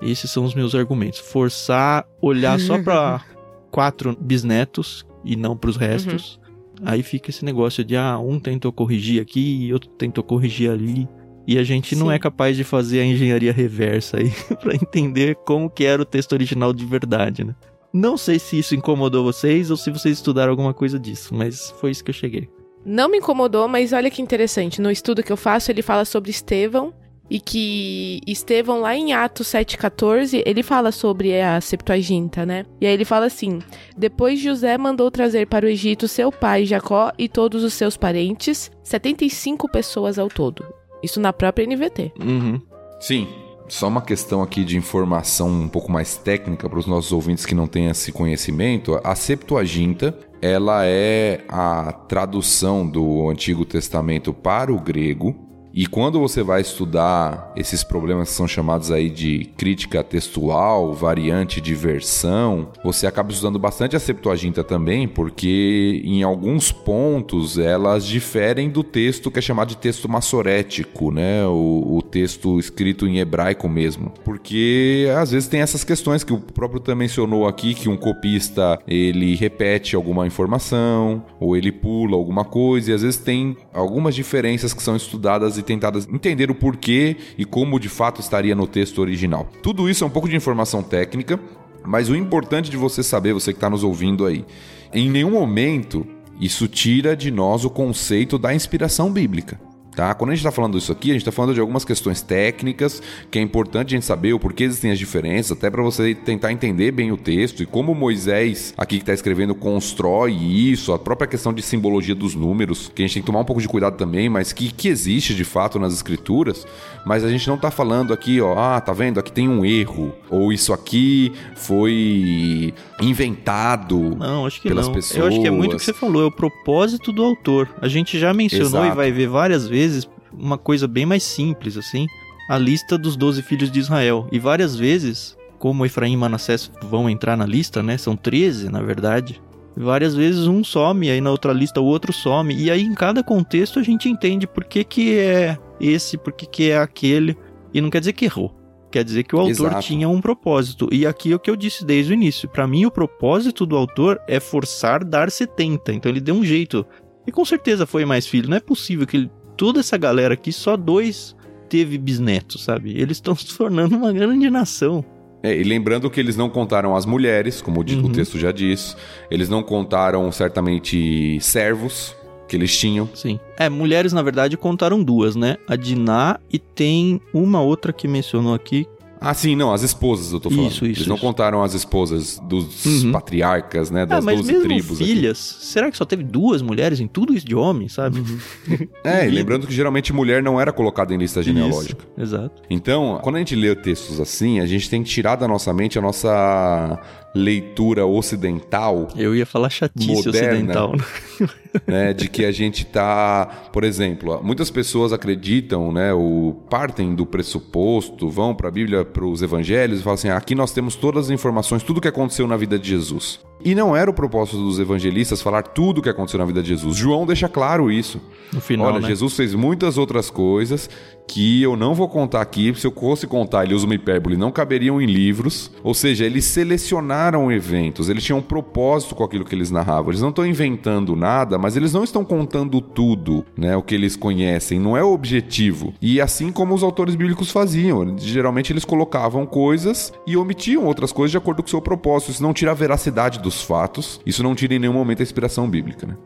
[SPEAKER 1] Esses são os meus argumentos. Forçar, olhar só para quatro bisnetos e não para os restos. Aí fica esse negócio de ah, um tentou corrigir aqui e outro tentou corrigir ali. E a gente não
[SPEAKER 2] Sim.
[SPEAKER 1] é capaz de fazer a engenharia reversa aí para entender como que era o texto original de verdade, né? Não sei se isso incomodou vocês ou se vocês estudaram alguma coisa disso, mas foi isso que eu cheguei.
[SPEAKER 2] Não me incomodou, mas olha que interessante. No estudo que eu faço, ele fala sobre Estevão. E que Estevão, lá em Atos 7,14, ele fala sobre a Septuaginta, né? E aí ele fala assim: Depois José mandou trazer para o Egito seu pai Jacó e todos os seus parentes, 75 pessoas ao todo. Isso na própria NVT.
[SPEAKER 1] Uhum.
[SPEAKER 3] Sim. Só uma questão aqui de informação um pouco mais técnica para os nossos ouvintes que não têm esse conhecimento. A Septuaginta, ela é a tradução do Antigo Testamento para o grego E quando você vai estudar esses problemas que são chamados aí de crítica textual, variante de versão, você acaba estudando bastante a Septuaginta também, porque em alguns pontos elas diferem do texto que é chamado de texto massorético, né? O, o texto escrito em hebraico mesmo. Porque às vezes tem essas questões que o próprio também mencionou aqui, que um copista ele repete alguma informação, ou ele pula alguma coisa, e às vezes tem algumas diferenças que são estudadas e tentadas entender o porquê e como de fato estaria no texto original. Tudo isso é um pouco de informação técnica, mas o importante de você saber, você que está nos ouvindo aí, em nenhum momento isso tira de nós o conceito da inspiração bíblica. Tá? Quando a gente está falando isso aqui, a gente está falando de algumas questões técnicas que é importante a gente saber o porquê existem as diferenças, até para você tentar entender bem o texto e como Moisés, aqui que está escrevendo, constrói isso, a própria questão de simbologia dos números, que a gente tem que tomar um pouco de cuidado também, mas que, que existe de fato nas escrituras. Mas a gente não está falando aqui, ó, ah, tá vendo? Aqui tem um erro, ou isso aqui foi inventado
[SPEAKER 1] não, acho que
[SPEAKER 3] pelas
[SPEAKER 1] não.
[SPEAKER 3] pessoas.
[SPEAKER 1] Eu acho que é muito o que você falou, é o propósito do autor. A gente já mencionou
[SPEAKER 3] Exato.
[SPEAKER 1] e vai ver várias vezes vezes uma coisa bem mais simples, assim, a lista dos doze filhos de Israel. E várias vezes, como Efraim e Manassés vão entrar na lista, né? São 13, na verdade. Várias vezes um some, aí na outra lista o outro some. E aí em cada contexto a gente entende por que, que é esse, por que, que é aquele. E não quer dizer que errou. Quer dizer que o autor
[SPEAKER 3] Exato.
[SPEAKER 1] tinha um propósito. E aqui é o que eu disse desde o início. Para mim, o propósito do autor é forçar dar 70. Então ele deu um jeito. E com certeza foi mais filho. Não é possível que ele toda essa galera aqui, só dois teve bisnetos, sabe? Eles estão se tornando uma grande nação.
[SPEAKER 3] É, e lembrando que eles não contaram as mulheres, como o di- o
[SPEAKER 1] Uhum.
[SPEAKER 3] texto já diz, eles não contaram certamente servos que eles tinham.
[SPEAKER 1] Sim. É, mulheres, na verdade, contaram duas, né? A Diná e tem uma outra que mencionou aqui.
[SPEAKER 3] Ah, sim, não, as esposas eu tô falando.
[SPEAKER 1] Isso, isso,
[SPEAKER 3] Eles não
[SPEAKER 1] isso.
[SPEAKER 3] contaram as esposas dos
[SPEAKER 1] Uhum.
[SPEAKER 3] patriarcas, né?
[SPEAKER 1] Ah,
[SPEAKER 3] Das
[SPEAKER 1] mas
[SPEAKER 3] 12
[SPEAKER 1] mesmo
[SPEAKER 3] tribos. aqui.
[SPEAKER 1] filhas, será que só teve duas mulheres em tudo isso de homem, sabe?
[SPEAKER 3] É, e lembrando que geralmente mulher não era colocada em lista genealógica.
[SPEAKER 1] Isso, exato.
[SPEAKER 3] Então, quando a gente lê textos assim, a gente tem que tirar da nossa mente a nossa leitura ocidental,
[SPEAKER 1] Eu ia falar chatice
[SPEAKER 3] Moderna.
[SPEAKER 1] ocidental. né?
[SPEAKER 3] né, de que a gente tá, por exemplo, muitas pessoas acreditam, né, o partem do pressuposto, vão para a Bíblia, para os evangelhos e falam assim: aqui nós temos todas as informações, tudo que aconteceu na vida de Jesus. E não era o propósito dos evangelistas falar tudo o que aconteceu na vida de Jesus. João deixa claro isso.
[SPEAKER 1] No final,
[SPEAKER 3] Olha,
[SPEAKER 1] né?
[SPEAKER 3] Jesus fez muitas outras coisas que eu não vou contar aqui. Se eu fosse contar, ele usa uma hipérbole, não caberiam em livros. Ou seja, eles selecionaram eventos, eles tinham um propósito com aquilo que eles narravam. Eles não estão inventando nada, mas eles não estão contando tudo, né? O que eles conhecem, não é o objetivo. E assim como os autores bíblicos faziam, geralmente eles colocavam coisas e omitiam outras coisas de acordo com o seu propósito. Isso não tira a veracidade dos fatos, isso não tira em nenhum momento a inspiração bíblica, né?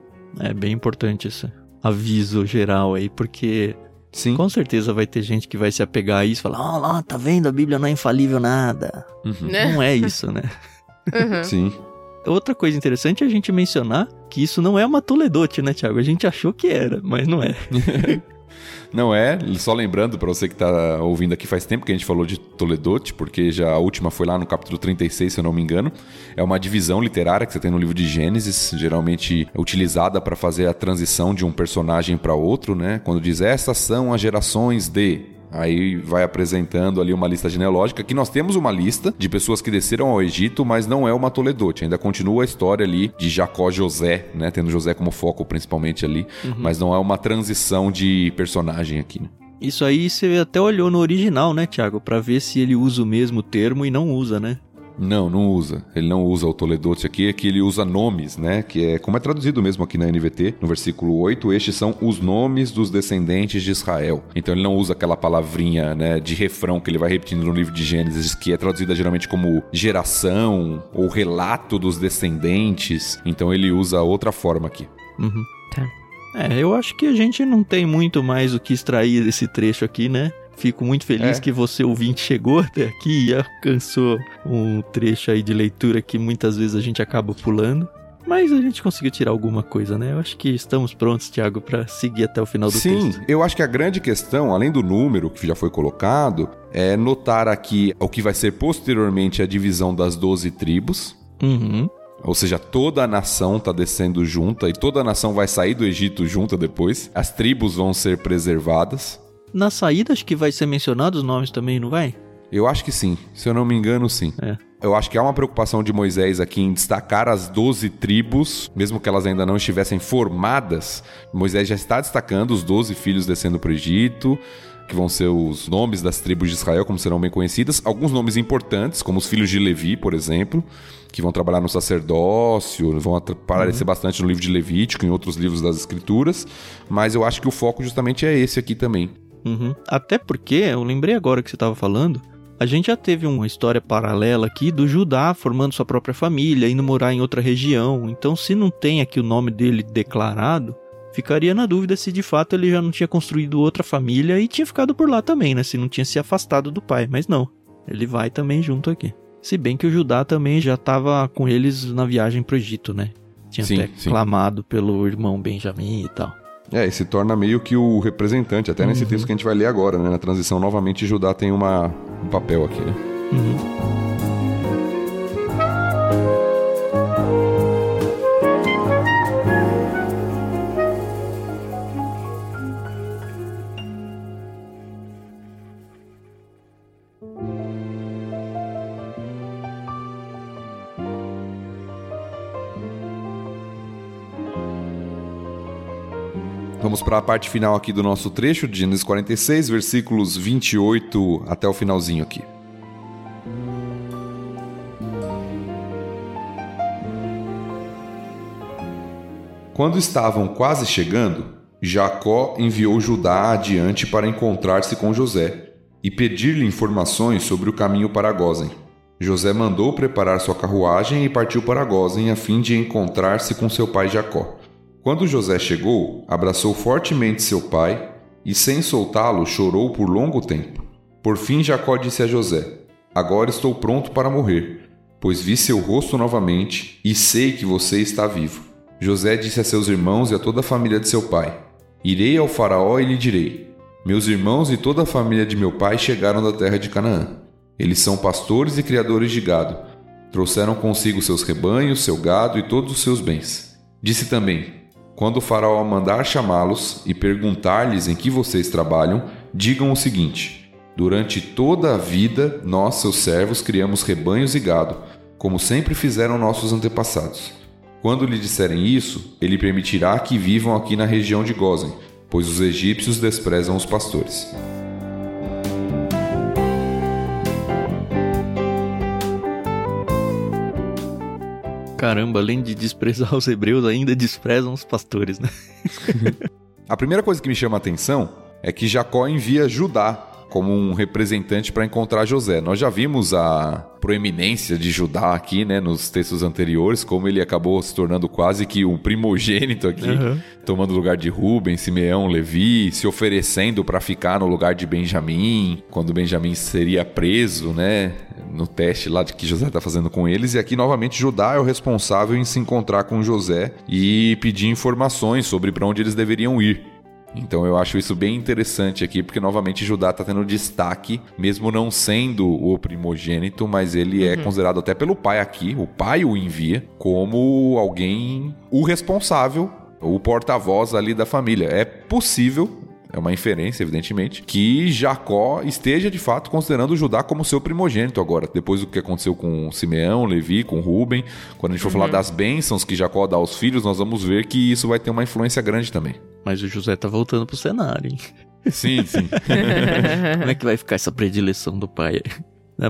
[SPEAKER 1] É bem importante esse aviso geral aí, porque
[SPEAKER 3] Sim.
[SPEAKER 1] com certeza vai ter gente que vai se apegar a isso e falar: Ó, lá, tá vendo? A Bíblia não é infalível nada.
[SPEAKER 2] Né?
[SPEAKER 1] Não é isso, né?
[SPEAKER 2] Uhum.
[SPEAKER 3] Sim.
[SPEAKER 1] Outra coisa interessante é a gente mencionar que isso não é uma Toledote, né, Thiago? A gente achou que era, mas não é.
[SPEAKER 3] Não é, só lembrando para você que tá ouvindo aqui faz tempo que a gente falou de Toledote, porque já a última foi lá no capítulo 36, se eu não me engano. É uma divisão literária que você tem no livro de Gênesis, geralmente utilizada para fazer a transição de um personagem para outro, né? Quando diz essas são as gerações de Aí vai apresentando ali uma lista genealógica, que nós temos uma lista de pessoas que desceram ao Egito, mas não é uma Toledote. Ainda continua a história ali de Jacó José, né? Tendo José como foco principalmente ali, mas não é uma transição de personagem aqui, né?
[SPEAKER 1] Isso aí você até olhou no original, né, Thiago? Pra ver se ele usa o mesmo termo e não usa, né?
[SPEAKER 3] Não, não usa. Ele não usa o Toledote aqui, é que ele usa nomes, né? Que é como é traduzido mesmo aqui na NVT, no versículo 8, estes são os nomes dos descendentes de Israel. Então ele não usa aquela palavrinha, né, de refrão que ele vai repetindo no livro de Gênesis, que é traduzida geralmente como geração ou relato dos descendentes. Então ele usa outra forma aqui.
[SPEAKER 1] Uhum.
[SPEAKER 2] Tá.
[SPEAKER 1] É, eu acho que a gente não tem muito mais o que extrair desse trecho aqui, né? Fico muito feliz
[SPEAKER 3] É.
[SPEAKER 1] que você, ouvinte, chegou até aqui e alcançou um trecho aí de leitura que muitas vezes a gente acaba pulando. Mas a gente conseguiu tirar alguma coisa, né? Eu acho que estamos prontos, Thiago, pra seguir até o final do
[SPEAKER 3] Sim,
[SPEAKER 1] texto.
[SPEAKER 3] eu acho que a grande questão, além do número que já foi colocado, é notar aqui o que vai ser posteriormente a divisão das 12 tribos.
[SPEAKER 1] Uhum.
[SPEAKER 3] Ou seja, toda a nação está descendo junta e toda a nação vai sair do Egito junta depois. As tribos vão ser preservadas.
[SPEAKER 1] Na saída, acho que vai ser mencionado os nomes também, não vai?
[SPEAKER 3] Eu acho que sim. Se eu não me engano, sim.
[SPEAKER 1] É.
[SPEAKER 3] Eu acho que há uma preocupação de Moisés aqui em destacar as 12 tribos, mesmo que elas ainda não estivessem formadas. Moisés já está destacando os 12 filhos descendo para o Egito, que vão ser os nomes das tribos de Israel, como serão bem conhecidas. Alguns nomes importantes, como os filhos de Levi, por exemplo, que vão trabalhar no sacerdócio, vão aparecer uhum. bastante no livro de Levítico, em outros livros das Escrituras. Mas eu acho que o foco justamente é esse aqui também.
[SPEAKER 1] Uhum. Até porque, eu lembrei agora que você estava falando, a gente já teve uma história paralela aqui do Judá formando sua própria família, indo morar em outra região. Então, se não tem aqui o nome dele declarado, ficaria na dúvida se de fato ele já não tinha construído outra família e tinha ficado por lá também, né? Se não tinha se afastado do pai. Mas não, ele vai também junto aqui. Se bem que o Judá também já estava com eles na viagem para o Egito, né? Tinha sim, até sim. clamado pelo irmão Benjamim e tal.
[SPEAKER 3] É, e se torna meio que o representante, até nesse uhum. texto que a gente vai ler agora, né? Na transição, novamente, Judá tem uma, um papel aqui, né? Uhum. Vamos para a parte final aqui do nosso trecho, de Gênesis 46, versículos 28 até o finalzinho aqui. Quando estavam quase chegando, Jacó enviou Judá adiante para encontrar-se com José e pedir-lhe informações sobre o caminho para Gozen. José mandou preparar sua carruagem e partiu para Gozen a fim de encontrar-se com seu pai Jacó. Quando José chegou, abraçou fortemente seu pai e, sem soltá-lo, chorou por longo tempo. Por fim, Jacó disse a José: Agora estou pronto para morrer, pois vi seu rosto novamente e sei que você está vivo. José disse a seus irmãos e a toda a família de seu pai: Irei ao Faraó e lhe direi: Meus irmãos e toda a família de meu pai chegaram da terra de Canaã. Eles são pastores e criadores de gado. Trouxeram consigo seus rebanhos, seu gado e todos os seus bens. Disse também: quando o faraó mandar chamá-los e perguntar-lhes em que vocês trabalham, digam o seguinte: Durante toda a vida, nós, seus servos, criamos rebanhos e gado, como sempre fizeram nossos antepassados. Quando lhe disserem isso, ele permitirá que vivam aqui na região de Gozen, pois os egípcios desprezam os pastores.
[SPEAKER 1] Caramba, além de desprezar os hebreus, ainda desprezam os pastores, né?
[SPEAKER 3] a primeira coisa que me chama a atenção é que Jacó envia Judá como um representante para encontrar José. Nós já vimos a proeminência de Judá aqui, né, nos textos anteriores, como ele acabou se tornando quase que um primogênito aqui, uhum. tomando o lugar de Rubem, Simeão, Levi, se oferecendo para ficar no lugar de Benjamim, quando Benjamim seria preso, né, no teste lá de que José está fazendo com eles. E aqui novamente Judá é o responsável em se encontrar com José e pedir informações sobre para onde eles deveriam ir. Então eu acho isso bem interessante aqui, porque novamente Judá está tendo destaque, mesmo não sendo o primogênito, mas ele é uhum. é considerado até pelo pai aqui, o pai o envia, como alguém, o responsável, o porta-voz ali da família. É possível, é uma inferência, evidentemente, que Jacó esteja de fato considerando Judá como seu primogênito agora, depois do que aconteceu com Simeão, Levi, com Ruben. Quando a gente for uhum. falar das bênçãos que Jacó dá aos filhos, nós vamos ver que isso vai ter uma influência grande também.
[SPEAKER 1] Mas o José tá voltando pro cenário, hein?
[SPEAKER 3] Sim, sim.
[SPEAKER 1] Como é que vai ficar essa predileção do pai?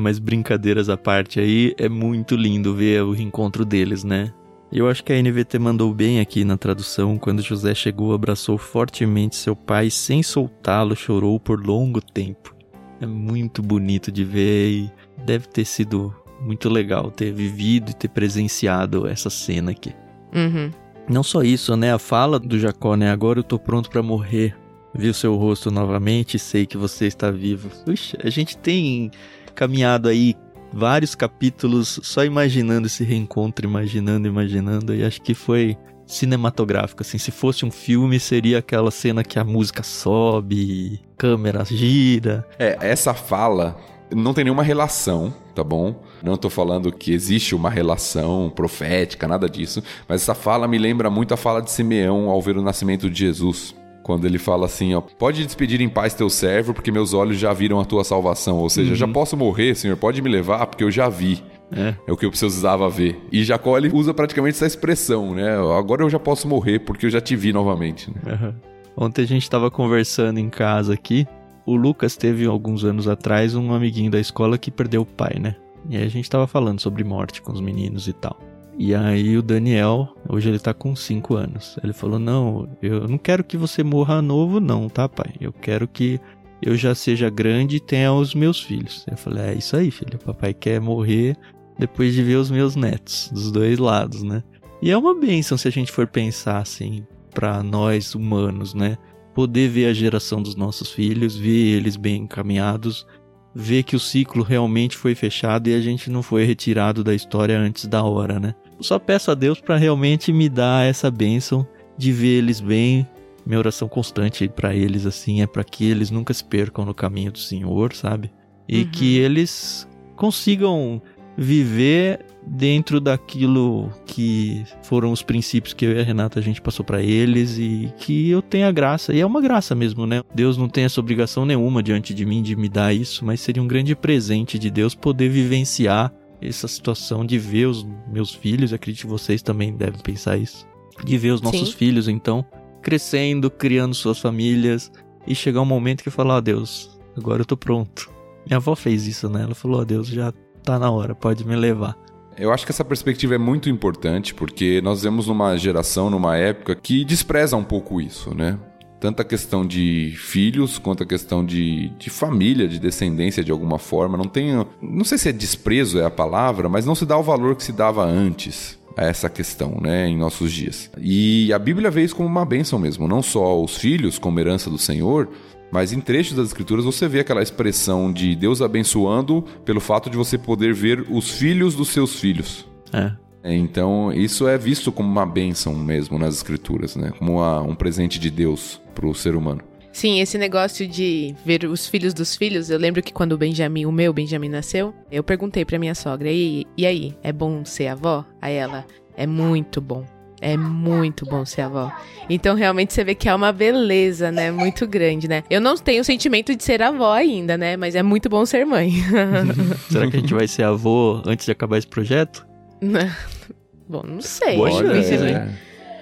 [SPEAKER 1] mas brincadeiras à parte aí, é muito lindo ver o reencontro deles, né? Eu acho que a NVT mandou bem aqui na tradução. Quando José chegou, abraçou fortemente seu pai, sem soltá-lo, chorou por longo tempo. É muito bonito de ver e deve ter sido muito legal ter vivido e ter presenciado essa cena aqui.
[SPEAKER 2] Uhum.
[SPEAKER 1] Não só isso, né? A fala do Jacó, né? Agora eu tô pronto para morrer. Vi o seu rosto novamente e sei que você está vivo. Puxa, a gente tem caminhado aí vários capítulos só imaginando esse reencontro, imaginando, imaginando, e acho que foi cinematográfico, assim, se fosse um filme seria aquela cena que a música sobe, câmera gira.
[SPEAKER 3] É, essa fala não tem nenhuma relação, tá bom? Não tô falando que existe uma relação profética, nada disso, mas essa fala me lembra muito a fala de Simeão ao ver o nascimento de Jesus quando ele fala assim, ó, pode despedir em paz teu servo, porque meus olhos já viram a tua salvação. Ou seja, uhum. já posso morrer, Senhor, pode me levar, porque eu já vi. É. é o que eu precisava ver. E Jacó ele usa praticamente essa expressão, né? Agora eu já posso morrer porque eu já te vi novamente. Né?
[SPEAKER 1] Uhum. Ontem a gente estava conversando em casa aqui. O Lucas teve alguns anos atrás um amiguinho da escola que perdeu o pai, né? E aí a gente estava falando sobre morte com os meninos e tal. E aí o Daniel, hoje ele tá com 5 anos. Ele falou: "Não, eu não quero que você morra novo não, tá, pai? Eu quero que eu já seja grande e tenha os meus filhos". Eu falei: "É isso aí, filho. O papai quer morrer depois de ver os meus netos, dos dois lados, né? E é uma benção se a gente for pensar assim, para nós humanos, né? Poder ver a geração dos nossos filhos, ver eles bem encaminhados, ver que o ciclo realmente foi fechado e a gente não foi retirado da história antes da hora, né? Só peço a Deus para realmente me dar essa bênção de ver eles bem. Minha oração constante para eles assim é para que eles nunca se percam no caminho do Senhor, sabe? E uhum. que eles consigam viver dentro daquilo que foram os princípios que eu e a Renata a gente passou para eles e que eu tenha graça. E é uma graça mesmo, né? Deus não tem essa obrigação nenhuma diante de mim de me dar isso, mas seria um grande presente de Deus poder vivenciar essa situação de ver os meus filhos, acredito que vocês também devem pensar isso. De ver os nossos Sim. filhos, então, crescendo, criando suas famílias e chegar um momento que falar, ó oh, Deus, agora eu tô pronto. Minha avó fez isso, né? Ela falou, ó oh, Deus, já tá na hora, pode me levar.
[SPEAKER 3] Eu acho que essa perspectiva é muito importante porque nós vemos numa geração, numa época que despreza um pouco isso, né? Tanto a questão de filhos quanto a questão de, de família, de descendência de alguma forma. Não tenho. Não sei se é desprezo é a palavra, mas não se dá o valor que se dava antes a essa questão, né, em nossos dias. E a Bíblia vê isso como uma bênção mesmo, não só os filhos como herança do Senhor, mas em trechos das escrituras você vê aquela expressão de Deus abençoando pelo fato de você poder ver os filhos dos seus filhos. É. Então, isso é visto como uma bênção mesmo nas escrituras, né? Como uma, um presente de Deus para o ser humano.
[SPEAKER 2] Sim, esse negócio de ver os filhos dos filhos, eu lembro que quando o Benjamin, o meu Benjamin nasceu, eu perguntei para minha sogra, e, e aí, é bom ser avó? Aí ela, é muito bom. É muito bom ser avó. Então, realmente, você vê que é uma beleza, né? Muito grande, né? Eu não tenho o sentimento de ser avó ainda, né? Mas é muito bom ser mãe.
[SPEAKER 1] Será que a gente vai ser avô antes de acabar esse projeto?
[SPEAKER 2] bom, não sei. Poxa, Benjamin, é,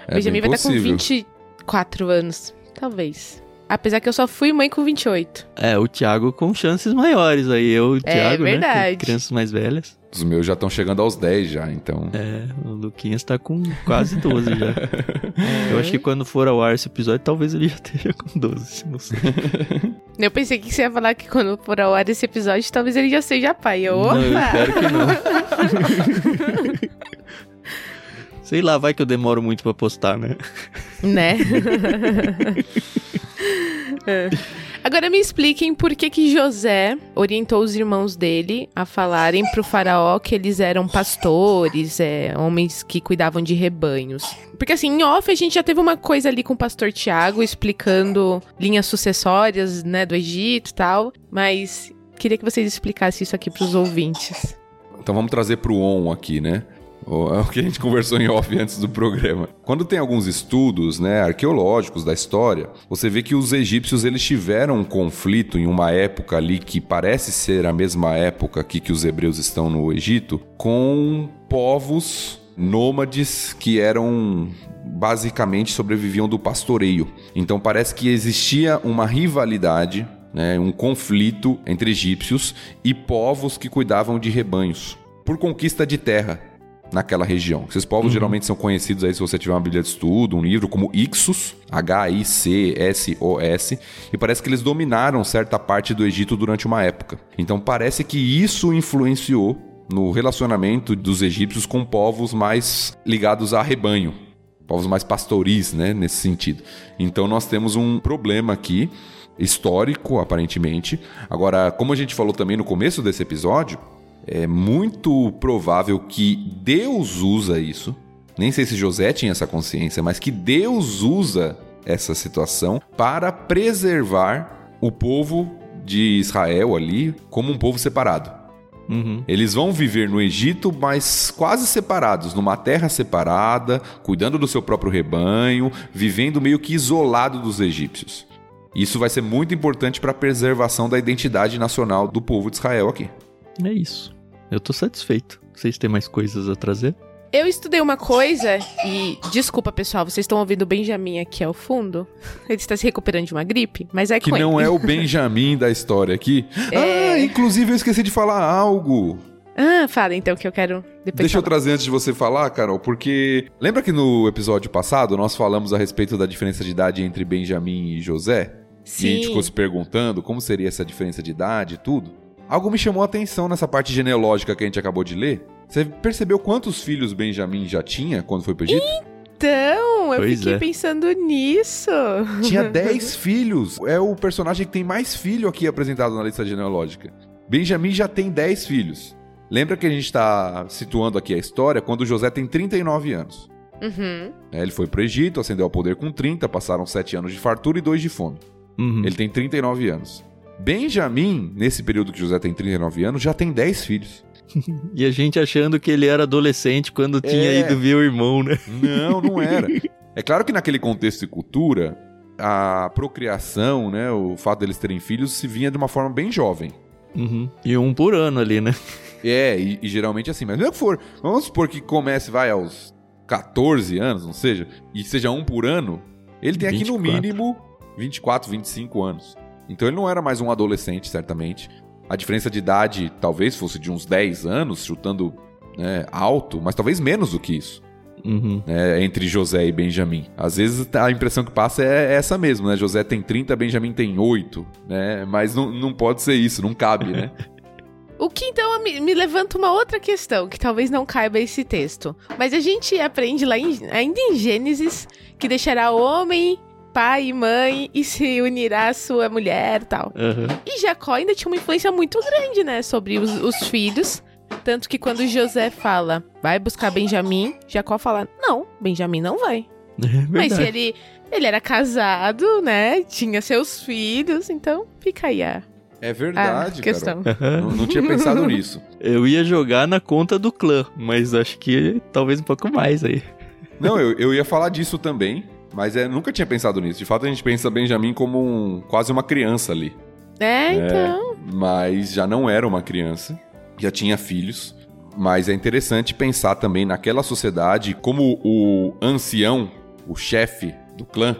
[SPEAKER 2] é Benjamin vai estar com 24 anos. Talvez. Apesar que eu só fui mãe com 28.
[SPEAKER 1] É, o Thiago com chances maiores aí. Eu, o é Thiago, é verdade. né? crianças mais velhas.
[SPEAKER 3] Os meus já estão chegando aos 10 já, então.
[SPEAKER 1] É, o Luquinhas tá com quase 12 já. é. Eu acho que quando for ao ar esse episódio, talvez ele já esteja com 12, não sei.
[SPEAKER 2] Eu pensei que você ia falar que quando for ao ar esse episódio, talvez ele já seja pai. Eu,
[SPEAKER 1] Opa! Não, eu espero que não. Sei lá, vai que eu demoro muito para postar, né?
[SPEAKER 2] Né? é. Agora me expliquem por que que José orientou os irmãos dele a falarem pro faraó que eles eram pastores, é, homens que cuidavam de rebanhos. Porque assim, em off a gente já teve uma coisa ali com o pastor Tiago explicando linhas sucessórias, né, do Egito e tal, mas queria que vocês explicassem isso aqui pros ouvintes.
[SPEAKER 3] Então vamos trazer pro on aqui, né? É o que a gente conversou em off antes do programa. Quando tem alguns estudos, né, arqueológicos da história, você vê que os egípcios eles tiveram um conflito em uma época ali que parece ser a mesma época aqui que os hebreus estão no Egito, com povos nômades que eram basicamente sobreviviam do pastoreio. Então parece que existia uma rivalidade né, um conflito entre egípcios e povos que cuidavam de rebanhos por conquista de terra naquela região. Esses povos uhum. geralmente são conhecidos aí, se você tiver uma bíblia de estudo, um livro, como Ixos, H-I-C-S-O-S, e parece que eles dominaram certa parte do Egito durante uma época. Então parece que isso influenciou no relacionamento dos egípcios com povos mais ligados a rebanho, povos mais pastoris, né, nesse sentido. Então nós temos um problema aqui histórico, aparentemente. Agora, como a gente falou também no começo desse episódio, é muito provável que Deus usa isso. Nem sei se José tinha essa consciência, mas que Deus usa essa situação para preservar o povo de Israel ali como um povo separado.
[SPEAKER 1] Uhum.
[SPEAKER 3] Eles vão viver no Egito, mas quase separados, numa terra separada, cuidando do seu próprio rebanho, vivendo meio que isolado dos egípcios. Isso vai ser muito importante para a preservação da identidade nacional do povo de Israel aqui.
[SPEAKER 1] É isso. Eu tô satisfeito. Vocês têm mais coisas a trazer?
[SPEAKER 2] Eu estudei uma coisa e. Desculpa, pessoal, vocês estão ouvindo o Benjamin aqui ao fundo? Ele está se recuperando de uma gripe, mas é
[SPEAKER 3] Que
[SPEAKER 2] ele.
[SPEAKER 3] não é o Benjamin da história aqui.
[SPEAKER 2] É.
[SPEAKER 3] Ah, inclusive eu esqueci de falar algo.
[SPEAKER 2] Ah, fala então que eu quero depois.
[SPEAKER 3] Deixa eu
[SPEAKER 2] falar.
[SPEAKER 3] trazer antes de você falar, Carol, porque lembra que no episódio passado nós falamos a respeito da diferença de idade entre Benjamin e José? E a gente
[SPEAKER 2] Sim.
[SPEAKER 3] ficou se perguntando como seria essa diferença de idade e tudo. Algo me chamou a atenção nessa parte genealógica que a gente acabou de ler. Você percebeu quantos filhos Benjamin já tinha quando foi pro Egito?
[SPEAKER 2] Então, eu
[SPEAKER 1] Pois
[SPEAKER 2] fiquei
[SPEAKER 1] é.
[SPEAKER 2] pensando nisso.
[SPEAKER 3] Tinha 10 filhos. É o personagem que tem mais filho aqui apresentado na lista genealógica. Benjamin já tem 10 filhos. Lembra que a gente está situando aqui a história quando José tem 39 anos.
[SPEAKER 2] Uhum.
[SPEAKER 3] É, Ele foi pro Egito, ascendeu ao poder com 30, passaram 7 anos de fartura e 2 de fome.
[SPEAKER 1] Uhum.
[SPEAKER 3] Ele tem 39 anos. Benjamin, nesse período que José tem 39 anos, já tem 10 filhos.
[SPEAKER 1] E a gente achando que ele era adolescente quando tinha
[SPEAKER 3] É.
[SPEAKER 1] ido ver o irmão, né?
[SPEAKER 3] Não, não era. É claro que naquele contexto de cultura, a procriação, né, o fato deles terem filhos, se vinha de uma forma bem jovem.
[SPEAKER 1] Uhum. E um por ano ali, né?
[SPEAKER 3] É, e, e geralmente assim. Mas mesmo que for, vamos supor que comece, vai, aos 14 anos, não seja, e seja um por ano, ele tem aqui no
[SPEAKER 1] 24.
[SPEAKER 3] mínimo 24, 25 anos. Então ele não era mais um adolescente, certamente. A diferença de idade talvez fosse de uns 10 anos, chutando né, alto, mas talvez menos do que isso.
[SPEAKER 1] Uhum.
[SPEAKER 3] né, entre José e Benjamim. Às vezes a impressão que passa é essa mesmo, né? José tem 30, Benjamim tem 8, né? Mas não, não pode ser isso, não cabe, né?
[SPEAKER 2] O que então me, levanta uma outra questão, que talvez não caiba esse texto. Mas a gente aprende lá em- ainda em Gênesis que deixará homem, pai e mãe e se unirá à sua mulher e tal.
[SPEAKER 1] Aham.
[SPEAKER 2] E Jacó ainda tinha uma influência muito grande, né, sobre os, os filhos. Tanto que quando José fala, vai buscar Benjamim, Jacó fala, não, Benjamim não vai.
[SPEAKER 1] É
[SPEAKER 2] Mas ele, ele era casado, né, tinha seus filhos, então fica aí a,
[SPEAKER 3] É verdade,
[SPEAKER 2] Ah, questão.
[SPEAKER 3] Não, não tinha pensado nisso.
[SPEAKER 1] Eu ia jogar na conta do clã, mas acho que talvez um pouco mais aí.
[SPEAKER 3] Não, eu, eu ia falar disso também, mas é, nunca tinha pensado nisso. De fato, a gente pensa Benjamim como um, quase uma criança ali.
[SPEAKER 2] É, então.
[SPEAKER 3] Mas já não era uma criança, já tinha filhos. Mas é interessante pensar também naquela sociedade como o ancião, o chefe do clã,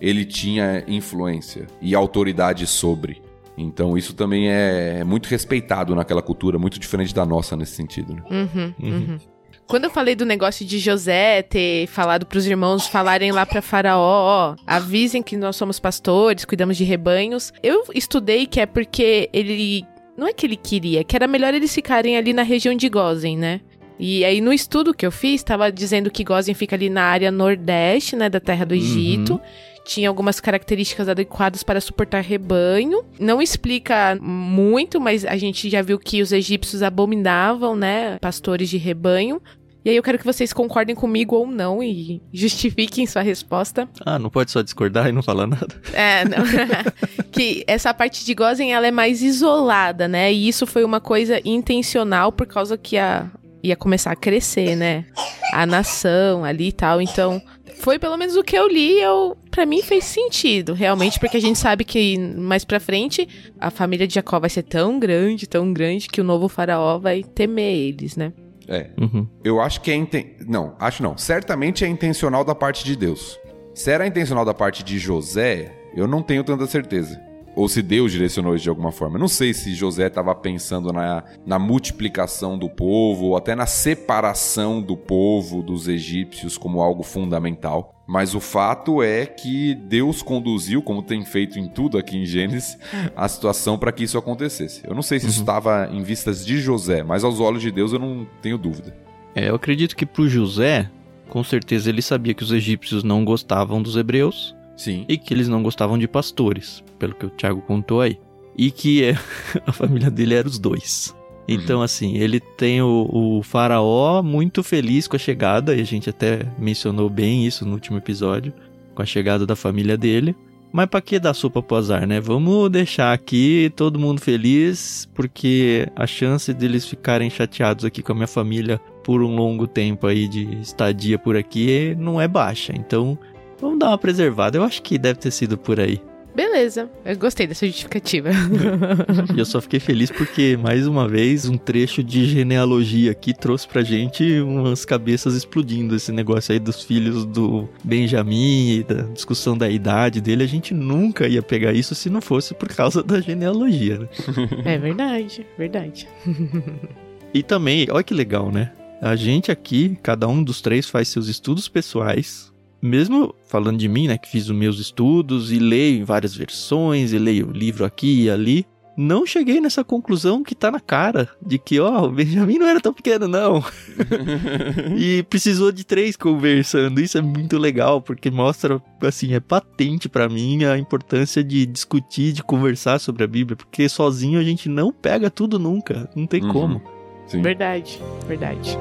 [SPEAKER 3] ele tinha influência e autoridade sobre. Então isso também é muito respeitado naquela cultura, muito diferente da nossa nesse sentido. Né?
[SPEAKER 2] Uhum, uhum. Quando eu falei do negócio de José ter falado pros irmãos falarem lá pra Faraó, ó, avisem que nós somos pastores, cuidamos de rebanhos. Eu estudei que é porque ele. Não é que ele queria, que era melhor eles ficarem ali na região de Gozen, né? E aí no estudo que eu fiz, tava dizendo que Gozen fica ali na área nordeste, né, da terra do Egito. Tinha algumas características adequadas para suportar rebanho. Não explica muito, mas a gente já viu que os egípcios abominavam, né, pastores de rebanho. E aí eu quero que vocês concordem comigo ou não e justifiquem sua resposta.
[SPEAKER 1] Ah, não pode só discordar e não falar nada.
[SPEAKER 2] É, não. que essa parte de Gozen, ela é mais isolada, né? E isso foi uma coisa intencional por causa que a, ia começar a crescer, né? A nação ali e tal. Então, foi pelo menos o que eu li, eu para mim fez sentido, realmente, porque a gente sabe que mais pra frente a família de Jacó vai ser tão grande, tão grande que o novo faraó vai temer eles, né?
[SPEAKER 3] É,
[SPEAKER 1] Uhum.
[SPEAKER 3] eu acho que é. Inten... Não, acho não. Certamente é intencional da parte de Deus. Se era intencional da parte de José, eu não tenho tanta certeza. Ou se Deus direcionou isso de alguma forma. Eu não sei se José estava pensando na, na multiplicação do povo, ou até na separação do povo dos egípcios como algo fundamental. Mas o fato é que Deus conduziu, como tem feito em tudo aqui em Gênesis, a situação para que isso acontecesse. Eu não sei se isso estava em vistas de José, mas aos olhos de Deus eu não tenho dúvida.
[SPEAKER 1] É, eu acredito que pro José, com certeza ele sabia que os egípcios não gostavam dos hebreus
[SPEAKER 3] Sim.
[SPEAKER 1] e que eles não gostavam de pastores, pelo que o Thiago contou aí. E que é, a família dele era os dois. Então, assim, ele tem o, o faraó muito feliz com a chegada, e a gente até mencionou bem isso no último episódio, com a chegada da família dele. Mas pra que dar sopa pro azar, né? Vamos deixar aqui todo mundo feliz, porque a chance deles ficarem chateados aqui com a minha família por um longo tempo aí de estadia por aqui não é baixa. Então, vamos dar uma preservada. Eu acho que deve ter sido por aí.
[SPEAKER 2] Beleza, eu gostei dessa justificativa.
[SPEAKER 1] e eu só fiquei feliz porque, mais uma vez, um trecho de genealogia aqui trouxe pra gente umas cabeças explodindo. Esse negócio aí dos filhos do Benjamin e da discussão da idade dele. A gente nunca ia pegar isso se não fosse por causa da genealogia, né?
[SPEAKER 2] É verdade, verdade.
[SPEAKER 1] e também, olha que legal, né? A gente aqui, cada um dos três faz seus estudos pessoais, mesmo falando de mim, né, que fiz os meus estudos e leio em várias versões e leio livro aqui e ali, não cheguei nessa conclusão que tá na cara de que, ó, o Benjamin não era tão pequeno, não. e precisou de três conversando. Isso é muito legal, porque mostra, assim, é patente para mim a importância de discutir, de conversar sobre a Bíblia, porque sozinho a gente não pega tudo nunca. Não tem uhum. como.
[SPEAKER 2] Sim. Verdade, verdade.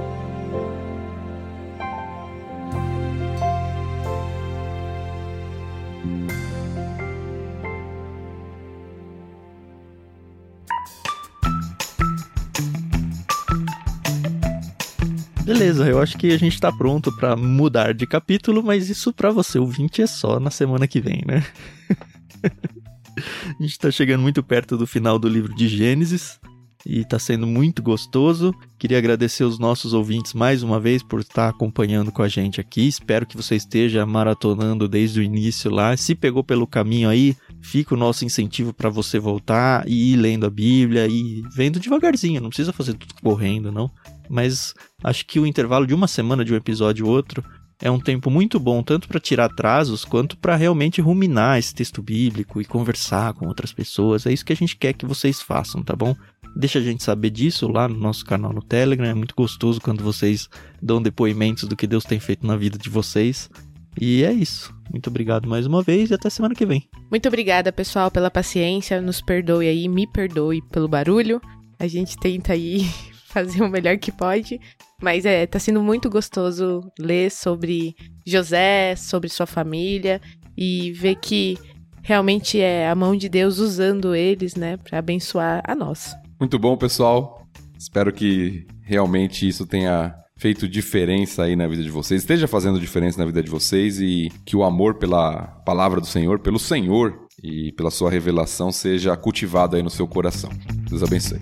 [SPEAKER 1] Beleza, eu acho que a gente tá pronto para mudar de capítulo, mas isso para você ouvinte é só na semana que vem, né? a gente tá chegando muito perto do final do livro de Gênesis e tá sendo muito gostoso. Queria agradecer os nossos ouvintes mais uma vez por estar acompanhando com a gente aqui. Espero que você esteja maratonando desde o início lá. Se pegou pelo caminho aí, fica o nosso incentivo para você voltar e ir lendo a Bíblia e vendo devagarzinho, não precisa fazer tudo correndo, não mas acho que o intervalo de uma semana de um episódio outro é um tempo muito bom tanto para tirar atrasos quanto para realmente ruminar esse texto bíblico e conversar com outras pessoas. É isso que a gente quer que vocês façam, tá bom? Deixa a gente saber disso lá no nosso canal no Telegram. É muito gostoso quando vocês dão depoimentos do que Deus tem feito na vida de vocês. E é isso. Muito obrigado mais uma vez e até semana que vem.
[SPEAKER 2] Muito obrigada, pessoal, pela paciência. Nos perdoe aí, me perdoe pelo barulho. A gente tenta aí fazer o melhor que pode. Mas é, tá sendo muito gostoso ler sobre José, sobre sua família e ver que realmente é a mão de Deus usando eles, né, para abençoar a nós.
[SPEAKER 3] Muito bom, pessoal. Espero que realmente isso tenha feito diferença aí na vida de vocês, esteja fazendo diferença na vida de vocês e que o amor pela palavra do Senhor, pelo Senhor e pela sua revelação seja cultivado aí no seu coração. Deus abençoe.